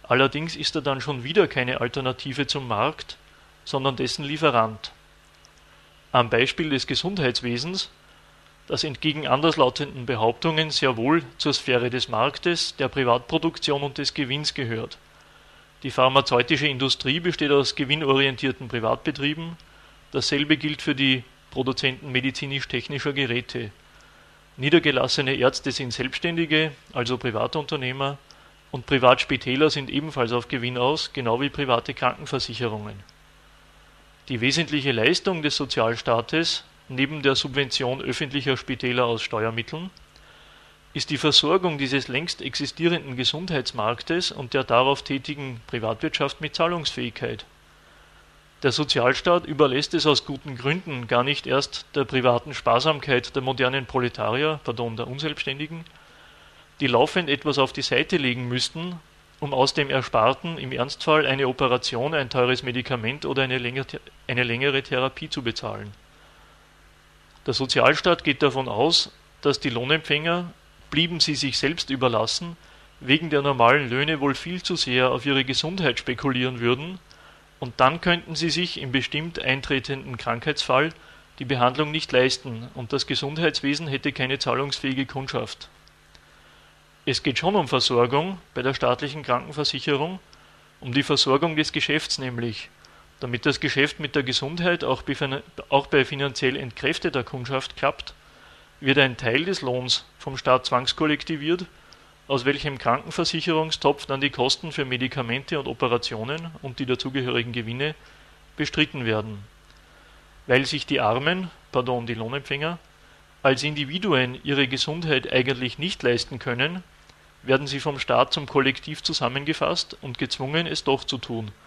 Allerdings ist er dann schon wieder keine Alternative zum Markt, sondern dessen Lieferant. Am Beispiel des Gesundheitswesens das entgegen anderslautenden Behauptungen sehr wohl zur Sphäre des Marktes, der Privatproduktion und des Gewinns gehört. Die pharmazeutische Industrie besteht aus gewinnorientierten Privatbetrieben, dasselbe gilt für die Produzenten medizinisch-technischer Geräte. Niedergelassene Ärzte sind Selbstständige, also Privatunternehmer, und Privatspitäler sind ebenfalls auf Gewinn aus, genau wie private Krankenversicherungen. Die wesentliche Leistung des Sozialstaates neben der Subvention öffentlicher Spitäler aus Steuermitteln ist die Versorgung dieses längst existierenden Gesundheitsmarktes und der darauf tätigen Privatwirtschaft mit Zahlungsfähigkeit. Der Sozialstaat überlässt es aus guten Gründen gar nicht erst der privaten Sparsamkeit der modernen Proletarier, pardon, der Unselbstständigen, die laufend etwas auf die Seite legen müssten, um aus dem Ersparten im Ernstfall eine Operation, ein teures Medikament oder eine längere, Therapie zu bezahlen. Der Sozialstaat geht davon aus, dass die Lohnempfänger, blieben sie sich selbst überlassen, wegen der normalen Löhne wohl viel zu sehr auf ihre Gesundheit spekulieren würden, und dann könnten sie sich im bestimmt eintretenden Krankheitsfall die Behandlung nicht leisten, und das Gesundheitswesen hätte keine zahlungsfähige Kundschaft. Es geht schon um Versorgung bei der staatlichen Krankenversicherung, um die Versorgung des Geschäfts nämlich, damit das Geschäft mit der Gesundheit auch bei finanziell entkräfteter Kundschaft klappt, wird ein Teil des Lohns vom Staat zwangskollektiviert, aus welchem Krankenversicherungstopf dann die Kosten für Medikamente und Operationen und die dazugehörigen Gewinne bestritten werden. Weil sich die Armen, pardon, die Lohnempfänger, als Individuen ihre Gesundheit eigentlich nicht leisten können, werden sie vom Staat zum Kollektiv zusammengefasst und gezwungen, es doch zu tun –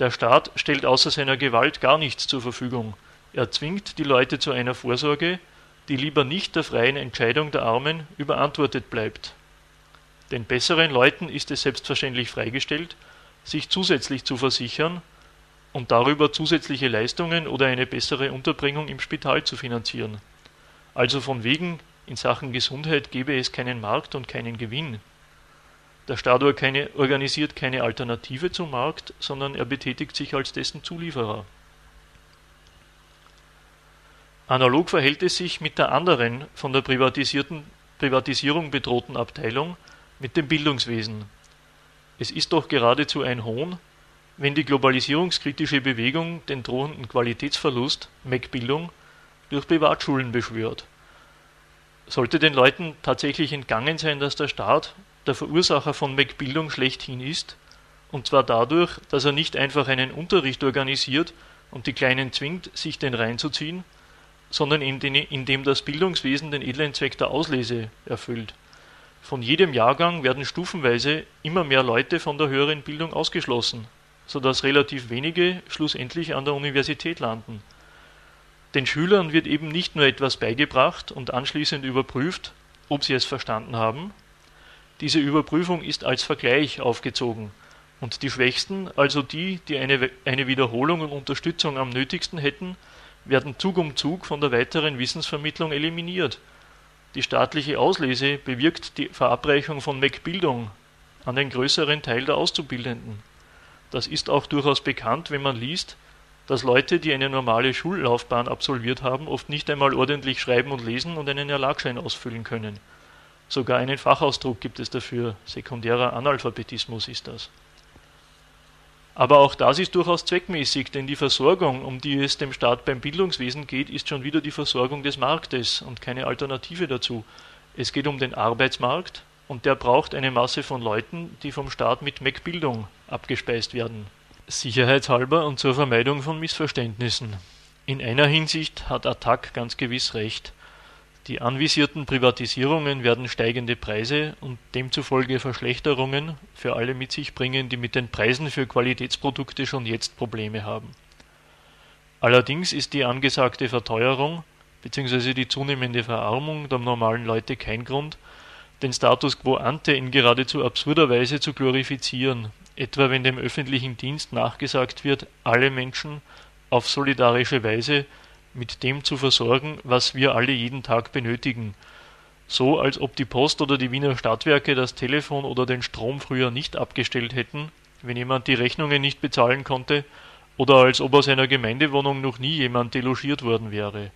der Staat stellt außer seiner Gewalt gar nichts zur Verfügung. Er zwingt die Leute zu einer Vorsorge, die lieber nicht der freien Entscheidung der Armen überantwortet bleibt. Den besseren Leuten ist es selbstverständlich freigestellt, sich zusätzlich zu versichern und darüber zusätzliche Leistungen oder eine bessere Unterbringung im Spital zu finanzieren. Also von wegen, in Sachen Gesundheit gebe es keinen Markt und keinen Gewinn. Der Staat keine, organisiert keine Alternative zum Markt, sondern er betätigt sich als dessen Zulieferer. Analog verhält es sich mit der anderen von der Privatisierung bedrohten Abteilung, mit dem Bildungswesen. Es ist doch geradezu ein Hohn, wenn die globalisierungskritische Bewegung den drohenden Qualitätsverlust, MacBildung, durch Privatschulen beschwört. Sollte den Leuten tatsächlich entgangen sein, dass der Staat der Verursacher von MacBildung schlechthin ist, und zwar dadurch, dass er nicht einfach einen Unterricht organisiert und die Kleinen zwingt, sich den reinzuziehen, sondern indem das Bildungswesen den edlen Zweck der Auslese erfüllt. Von jedem Jahrgang werden stufenweise immer mehr Leute von der höheren Bildung ausgeschlossen, so dass relativ wenige schlussendlich an der Universität landen. Den Schülern wird eben nicht nur etwas beigebracht und anschließend überprüft, ob sie es verstanden haben, diese Überprüfung ist als Vergleich aufgezogen. Und die Schwächsten, also die, die eine, eine Wiederholung und Unterstützung am nötigsten hätten, werden Zug um Zug von der weiteren Wissensvermittlung eliminiert. Die staatliche Auslese bewirkt die Verabreichung von MacBildung an den größeren Teil der Auszubildenden. Das ist auch durchaus bekannt, wenn man liest, dass Leute, die eine normale Schullaufbahn absolviert haben, oft nicht einmal ordentlich schreiben und lesen und einen Erlagschein ausfüllen können. Sogar einen Fachausdruck gibt es dafür. Sekundärer Analphabetismus ist das. Aber auch das ist durchaus zweckmäßig, denn die Versorgung, um die es dem Staat beim Bildungswesen geht, ist schon wieder die Versorgung des Marktes und keine Alternative dazu. Es geht um den Arbeitsmarkt und der braucht eine Masse von Leuten, die vom Staat mit Mac-Bildung abgespeist werden. Sicherheitshalber und zur Vermeidung von Missverständnissen. In einer Hinsicht hat Attac ganz gewiss recht. Die anvisierten Privatisierungen werden steigende Preise und demzufolge Verschlechterungen für alle mit sich bringen, die mit den Preisen für Qualitätsprodukte schon jetzt Probleme haben. Allerdings ist die angesagte Verteuerung bzw. die zunehmende Verarmung der normalen Leute kein Grund, den Status quo ante in geradezu absurder Weise zu glorifizieren, etwa wenn dem öffentlichen Dienst nachgesagt wird, alle Menschen auf solidarische Weise mit dem zu versorgen, was wir alle jeden Tag benötigen. So als ob die Post oder die Wiener Stadtwerke das Telefon oder den Strom früher nicht abgestellt hätten, wenn jemand die Rechnungen nicht bezahlen konnte, oder als ob aus einer Gemeindewohnung noch nie jemand delogiert worden wäre.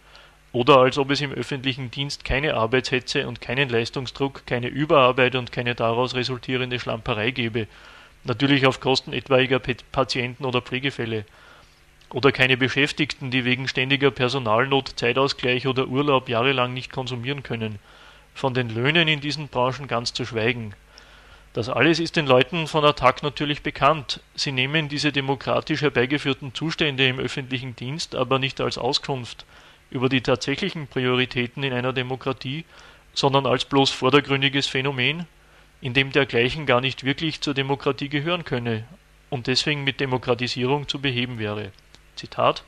Oder als ob es im öffentlichen Dienst keine Arbeitshetze und keinen Leistungsdruck, keine Überarbeit und keine daraus resultierende Schlamperei gäbe, natürlich auf Kosten etwaiger Patienten oder Pflegefälle oder keine Beschäftigten, die wegen ständiger Personalnot, Zeitausgleich oder Urlaub jahrelang nicht konsumieren können. Von den Löhnen in diesen Branchen ganz zu schweigen. Das alles ist den Leuten von Attac natürlich bekannt. Sie nehmen diese demokratisch herbeigeführten Zustände im öffentlichen Dienst aber nicht als Auskunft über die tatsächlichen Prioritäten in einer Demokratie, sondern als bloß vordergründiges Phänomen, in dem dergleichen gar nicht wirklich zur Demokratie gehören könne und deswegen mit Demokratisierung zu beheben wäre. Zitat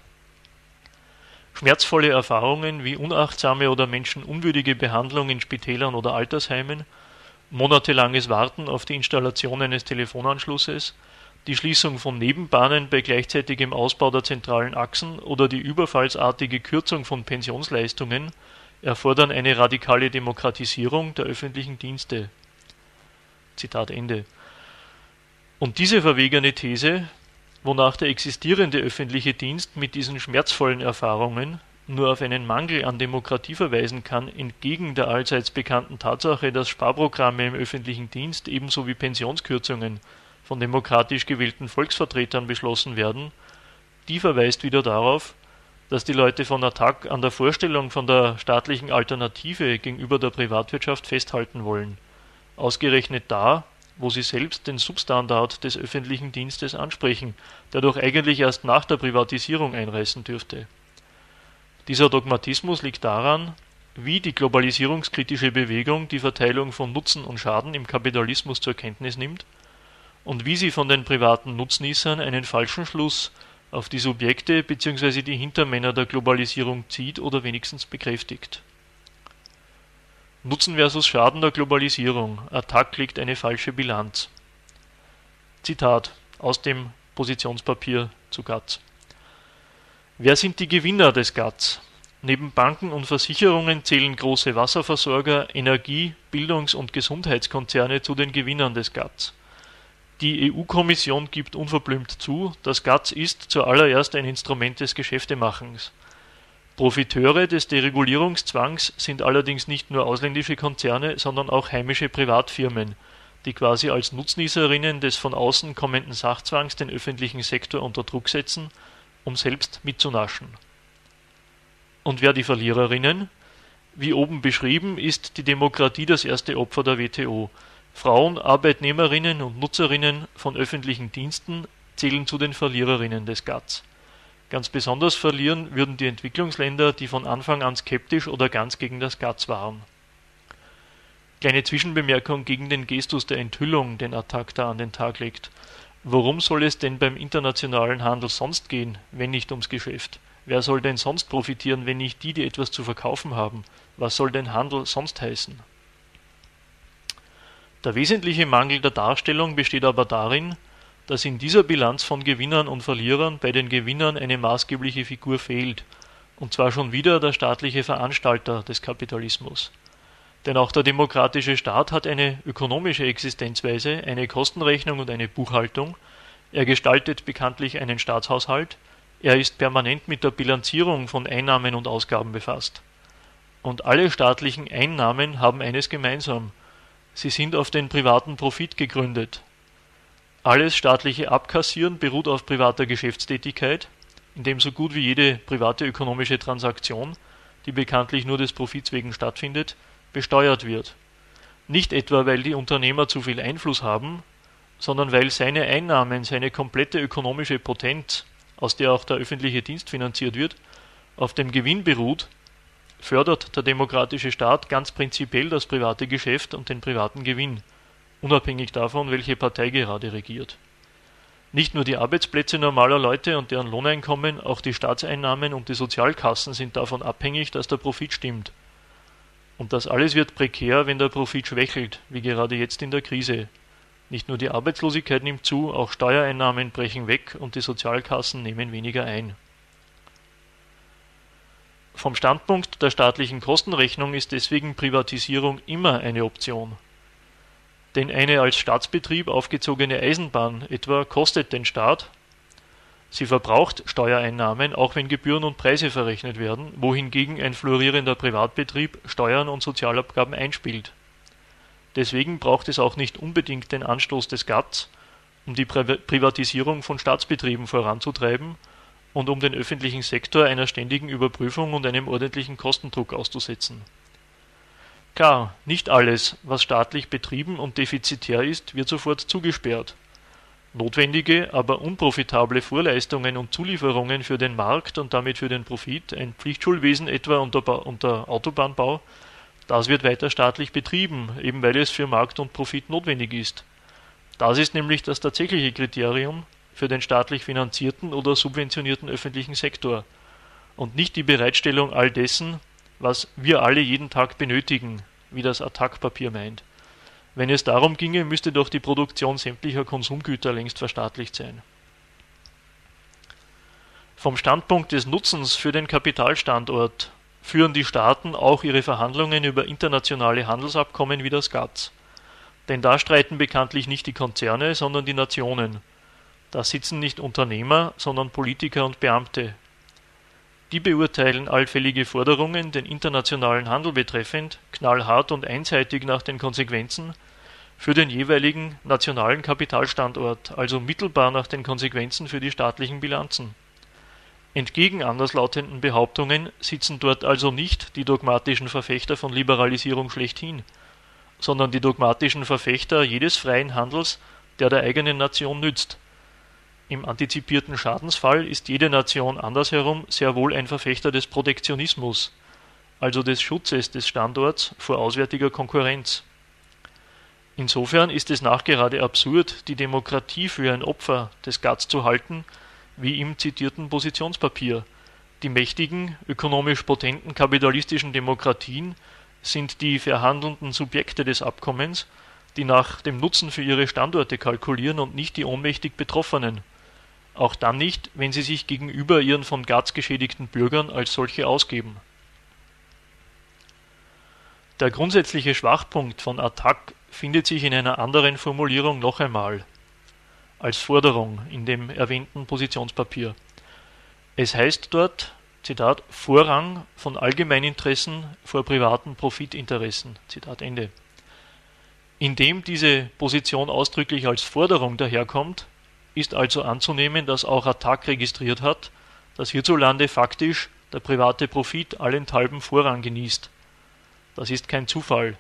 Schmerzvolle Erfahrungen wie unachtsame oder menschenunwürdige Behandlung in Spitälern oder Altersheimen, monatelanges Warten auf die Installation eines Telefonanschlusses, die Schließung von Nebenbahnen bei gleichzeitigem Ausbau der zentralen Achsen oder die überfallsartige Kürzung von Pensionsleistungen erfordern eine radikale Demokratisierung der öffentlichen Dienste. Zitat Ende. Und diese verwegene These wonach der existierende öffentliche Dienst mit diesen schmerzvollen Erfahrungen nur auf einen Mangel an Demokratie verweisen kann, entgegen der allseits bekannten Tatsache, dass Sparprogramme im öffentlichen Dienst ebenso wie Pensionskürzungen von demokratisch gewählten Volksvertretern beschlossen werden, die verweist wieder darauf, dass die Leute von Attac an der Vorstellung von der staatlichen Alternative gegenüber der Privatwirtschaft festhalten wollen. Ausgerechnet da, wo sie selbst den Substandard des öffentlichen Dienstes ansprechen, der doch eigentlich erst nach der Privatisierung einreißen dürfte. Dieser Dogmatismus liegt daran, wie die globalisierungskritische Bewegung die Verteilung von Nutzen und Schaden im Kapitalismus zur Kenntnis nimmt und wie sie von den privaten Nutznießern einen falschen Schluss auf die Subjekte bzw. die Hintermänner der Globalisierung zieht oder wenigstens bekräftigt Nutzen versus Schaden der Globalisierung. Attac legt eine falsche Bilanz. Zitat aus dem Positionspapier zu GATS. Wer sind die Gewinner des GATS? Neben Banken und Versicherungen zählen große Wasserversorger, Energie-, Bildungs- und Gesundheitskonzerne zu den Gewinnern des GATS. Die EU-Kommission gibt unverblümt zu, das GATS ist zuallererst ein Instrument des Geschäftemachens. Profiteure des Deregulierungszwangs sind allerdings nicht nur ausländische Konzerne, sondern auch heimische Privatfirmen, die quasi als Nutznießerinnen des von außen kommenden Sachzwangs den öffentlichen Sektor unter Druck setzen, um selbst mitzunaschen. Und wer die Verliererinnen? Wie oben beschrieben, ist die Demokratie das erste Opfer der WTO. Frauen, Arbeitnehmerinnen und Nutzerinnen von öffentlichen Diensten zählen zu den Verliererinnen des GATS Ganz besonders verlieren würden die Entwicklungsländer, die von Anfang an skeptisch oder ganz gegen das GATS waren. Kleine Zwischenbemerkung gegen den Gestus der Enthüllung, den Attac da an den Tag legt. Worum soll es denn beim internationalen Handel sonst gehen, wenn nicht ums Geschäft? Wer soll denn sonst profitieren, wenn nicht die, die etwas zu verkaufen haben? Was soll denn Handel sonst heißen? Der wesentliche Mangel der Darstellung besteht aber darin, dass in dieser Bilanz von Gewinnern und Verlierern bei den Gewinnern eine maßgebliche Figur fehlt, und zwar schon wieder der staatliche Veranstalter des Kapitalismus. Denn auch der demokratische Staat hat eine ökonomische Existenzweise, eine Kostenrechnung und eine Buchhaltung. Er gestaltet bekanntlich einen Staatshaushalt. Er ist permanent mit der Bilanzierung von Einnahmen und Ausgaben befasst. Und alle staatlichen Einnahmen haben eines gemeinsam. Sie sind auf den privaten Profit gegründet. Alles staatliche Abkassieren beruht auf privater Geschäftstätigkeit, in dem so gut wie jede private ökonomische Transaktion, die bekanntlich nur des Profits wegen stattfindet, besteuert wird. Nicht etwa, weil die Unternehmer zu viel Einfluss haben, sondern weil seine Einnahmen, seine komplette ökonomische Potenz, aus der auch der öffentliche Dienst finanziert wird, auf dem Gewinn beruht, fördert der demokratische Staat ganz prinzipiell das private Geschäft und den privaten Gewinn, unabhängig davon, welche Partei gerade regiert. Nicht nur die Arbeitsplätze normaler Leute und deren Lohneinkommen, auch die Staatseinnahmen und die Sozialkassen sind davon abhängig, dass der Profit stimmt. Und das alles wird prekär, wenn der Profit schwächelt, wie gerade jetzt in der Krise. Nicht nur die Arbeitslosigkeit nimmt zu, auch Steuereinnahmen brechen weg und die Sozialkassen nehmen weniger ein. Vom Standpunkt der staatlichen Kostenrechnung ist deswegen Privatisierung immer eine Option. Denn eine als Staatsbetrieb aufgezogene Eisenbahn etwa kostet den Staat, Sie verbraucht Steuereinnahmen, auch wenn Gebühren und Preise verrechnet werden, wohingegen ein florierender Privatbetrieb Steuern und Sozialabgaben einspielt. Deswegen braucht es auch nicht unbedingt den Anstoß des GATT, um die Privatisierung von Staatsbetrieben voranzutreiben und um den öffentlichen Sektor einer ständigen Überprüfung und einem ordentlichen Kostendruck auszusetzen. Klar, nicht alles, was staatlich betrieben und defizitär ist, wird sofort zugesperrt. Notwendige, aber unprofitable Vorleistungen und Zulieferungen für den Markt und damit für den Profit, ein Pflichtschulwesen etwa unter, unter Autobahnbau, das wird weiter staatlich betrieben, eben weil es für Markt und Profit notwendig ist. Das ist nämlich das tatsächliche Kriterium für den staatlich finanzierten oder subventionierten öffentlichen Sektor und nicht die Bereitstellung all dessen, was wir alle jeden Tag benötigen, wie das Attackpapier meint. Wenn es darum ginge, müsste doch die Produktion sämtlicher Konsumgüter längst verstaatlicht sein. Vom Standpunkt des Nutzens für den Kapitalstandort führen die Staaten auch ihre Verhandlungen über internationale Handelsabkommen wie das GATS. Denn da streiten bekanntlich nicht die Konzerne, sondern die Nationen. Da sitzen nicht Unternehmer, sondern Politiker und Beamte. Die beurteilen allfällige Forderungen, den internationalen Handel betreffend, knallhart und einseitig nach den Konsequenzen für den jeweiligen nationalen Kapitalstandort, also mittelbar nach den Konsequenzen für die staatlichen Bilanzen. Entgegen anderslautenden Behauptungen sitzen dort also nicht die dogmatischen Verfechter von Liberalisierung schlechthin, sondern die dogmatischen Verfechter jedes freien Handels, der der eigenen Nation nützt. Im antizipierten Schadensfall ist jede Nation andersherum sehr wohl ein Verfechter des Protektionismus, also des Schutzes des Standorts vor auswärtiger Konkurrenz. Insofern ist es nachgerade absurd, die Demokratie für ein Opfer des GATS zu halten, wie im zitierten Positionspapier. Die mächtigen, ökonomisch potenten kapitalistischen Demokratien sind die verhandelnden Subjekte des Abkommens, die nach dem Nutzen für ihre Standorte kalkulieren und nicht die ohnmächtig Betroffenen. Auch dann nicht, wenn sie sich gegenüber ihren von GATS geschädigten Bürgern als solche ausgeben. Der grundsätzliche Schwachpunkt von Attac findet sich in einer anderen Formulierung noch einmal als Forderung in dem erwähnten Positionspapier. Es heißt dort, Zitat, Vorrang von Allgemeininteressen vor privaten Profitinteressen. Zitat Ende. Indem diese Position ausdrücklich als Forderung daherkommt, ist also anzunehmen, dass auch Attac registriert hat, dass hierzulande faktisch der private Profit allenthalben Vorrang genießt. Das ist kein Zufall.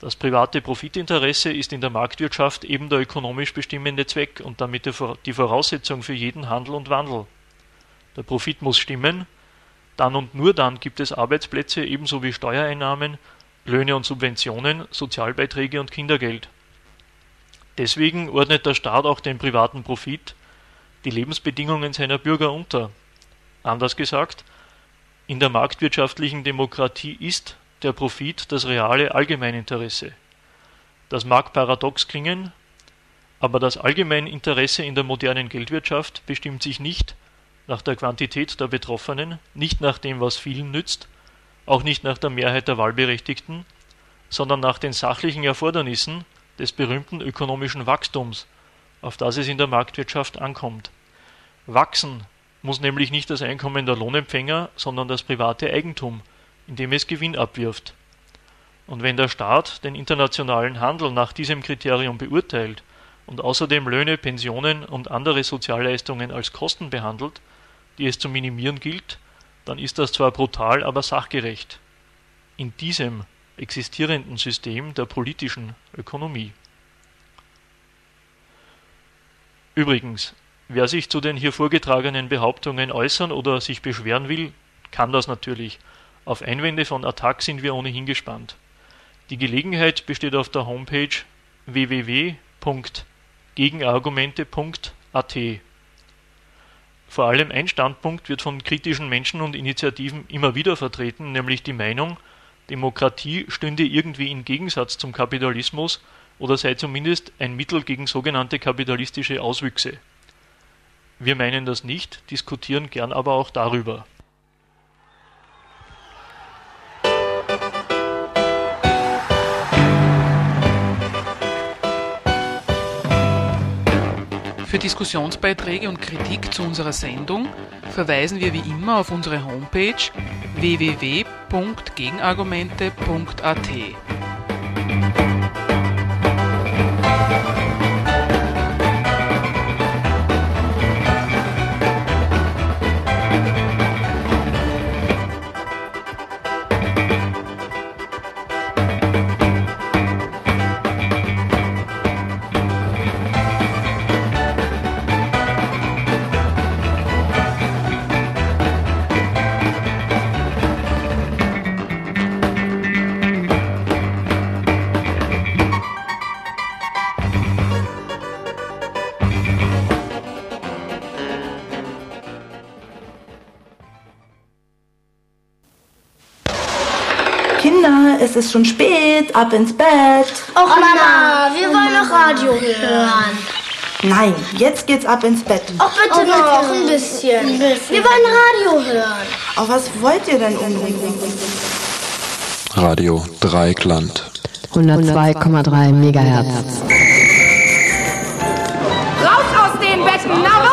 Das private Profitinteresse ist in der Marktwirtschaft eben der ökonomisch bestimmende Zweck und damit die Voraussetzung für jeden Handel und Wandel. Der Profit muss stimmen, dann und nur dann gibt es Arbeitsplätze ebenso wie Steuereinnahmen, Löhne und Subventionen, Sozialbeiträge und Kindergeld. Deswegen ordnet der Staat auch den privaten Profit, die Lebensbedingungen seiner Bürger unter. Anders gesagt, in der marktwirtschaftlichen Demokratie ist der Profit das reale Allgemeininteresse. Das mag paradox klingen, Aber das allgemeine Interesse in der modernen Geldwirtschaft bestimmt sich nicht nach der Quantität der Betroffenen, nicht nach dem, was vielen nützt, auch nicht nach der Mehrheit der Wahlberechtigten, sondern nach den sachlichen Erfordernissen des berühmten ökonomischen Wachstums, auf das es in der Marktwirtschaft ankommt. Wachsen muss nämlich nicht das Einkommen der Lohnempfänger, sondern das private Eigentum, indem es Gewinn abwirft. Und wenn der Staat den internationalen Handel nach diesem Kriterium beurteilt und außerdem Löhne, Pensionen und andere Sozialleistungen als Kosten behandelt, die es zu minimieren gilt, dann ist das zwar brutal, aber sachgerecht. In diesem existierenden System der politischen Ökonomie. Übrigens, wer sich zu den hier vorgetragenen Behauptungen äußern oder sich beschweren will, kann das natürlich. Auf Einwände von Attac sind wir ohnehin gespannt. Die Gelegenheit besteht auf der Homepage www.gegenargumente.at. Vor allem ein Standpunkt wird von kritischen Menschen und Initiativen immer wieder vertreten, nämlich die Meinung, Demokratie stünde irgendwie im Gegensatz zum Kapitalismus oder sei zumindest ein Mittel gegen sogenannte kapitalistische Auswüchse. Wir meinen das nicht, diskutieren gern aber auch darüber. Für Diskussionsbeiträge und Kritik zu unserer Sendung verweisen wir wie immer auf unsere Homepage www.gegenargumente.at. es ist schon spät, ab ins Bett. Och Mama, wir wollen noch Radio hören. Nein, jetzt geht's ab ins Bett. Och bitte oh, noch ein bisschen. ein bisschen. Wir wollen Radio hören. Auch was wollt ihr denn unbedingt? Radio Dreikland. 102,3 Megahertz. Raus aus den Betten, na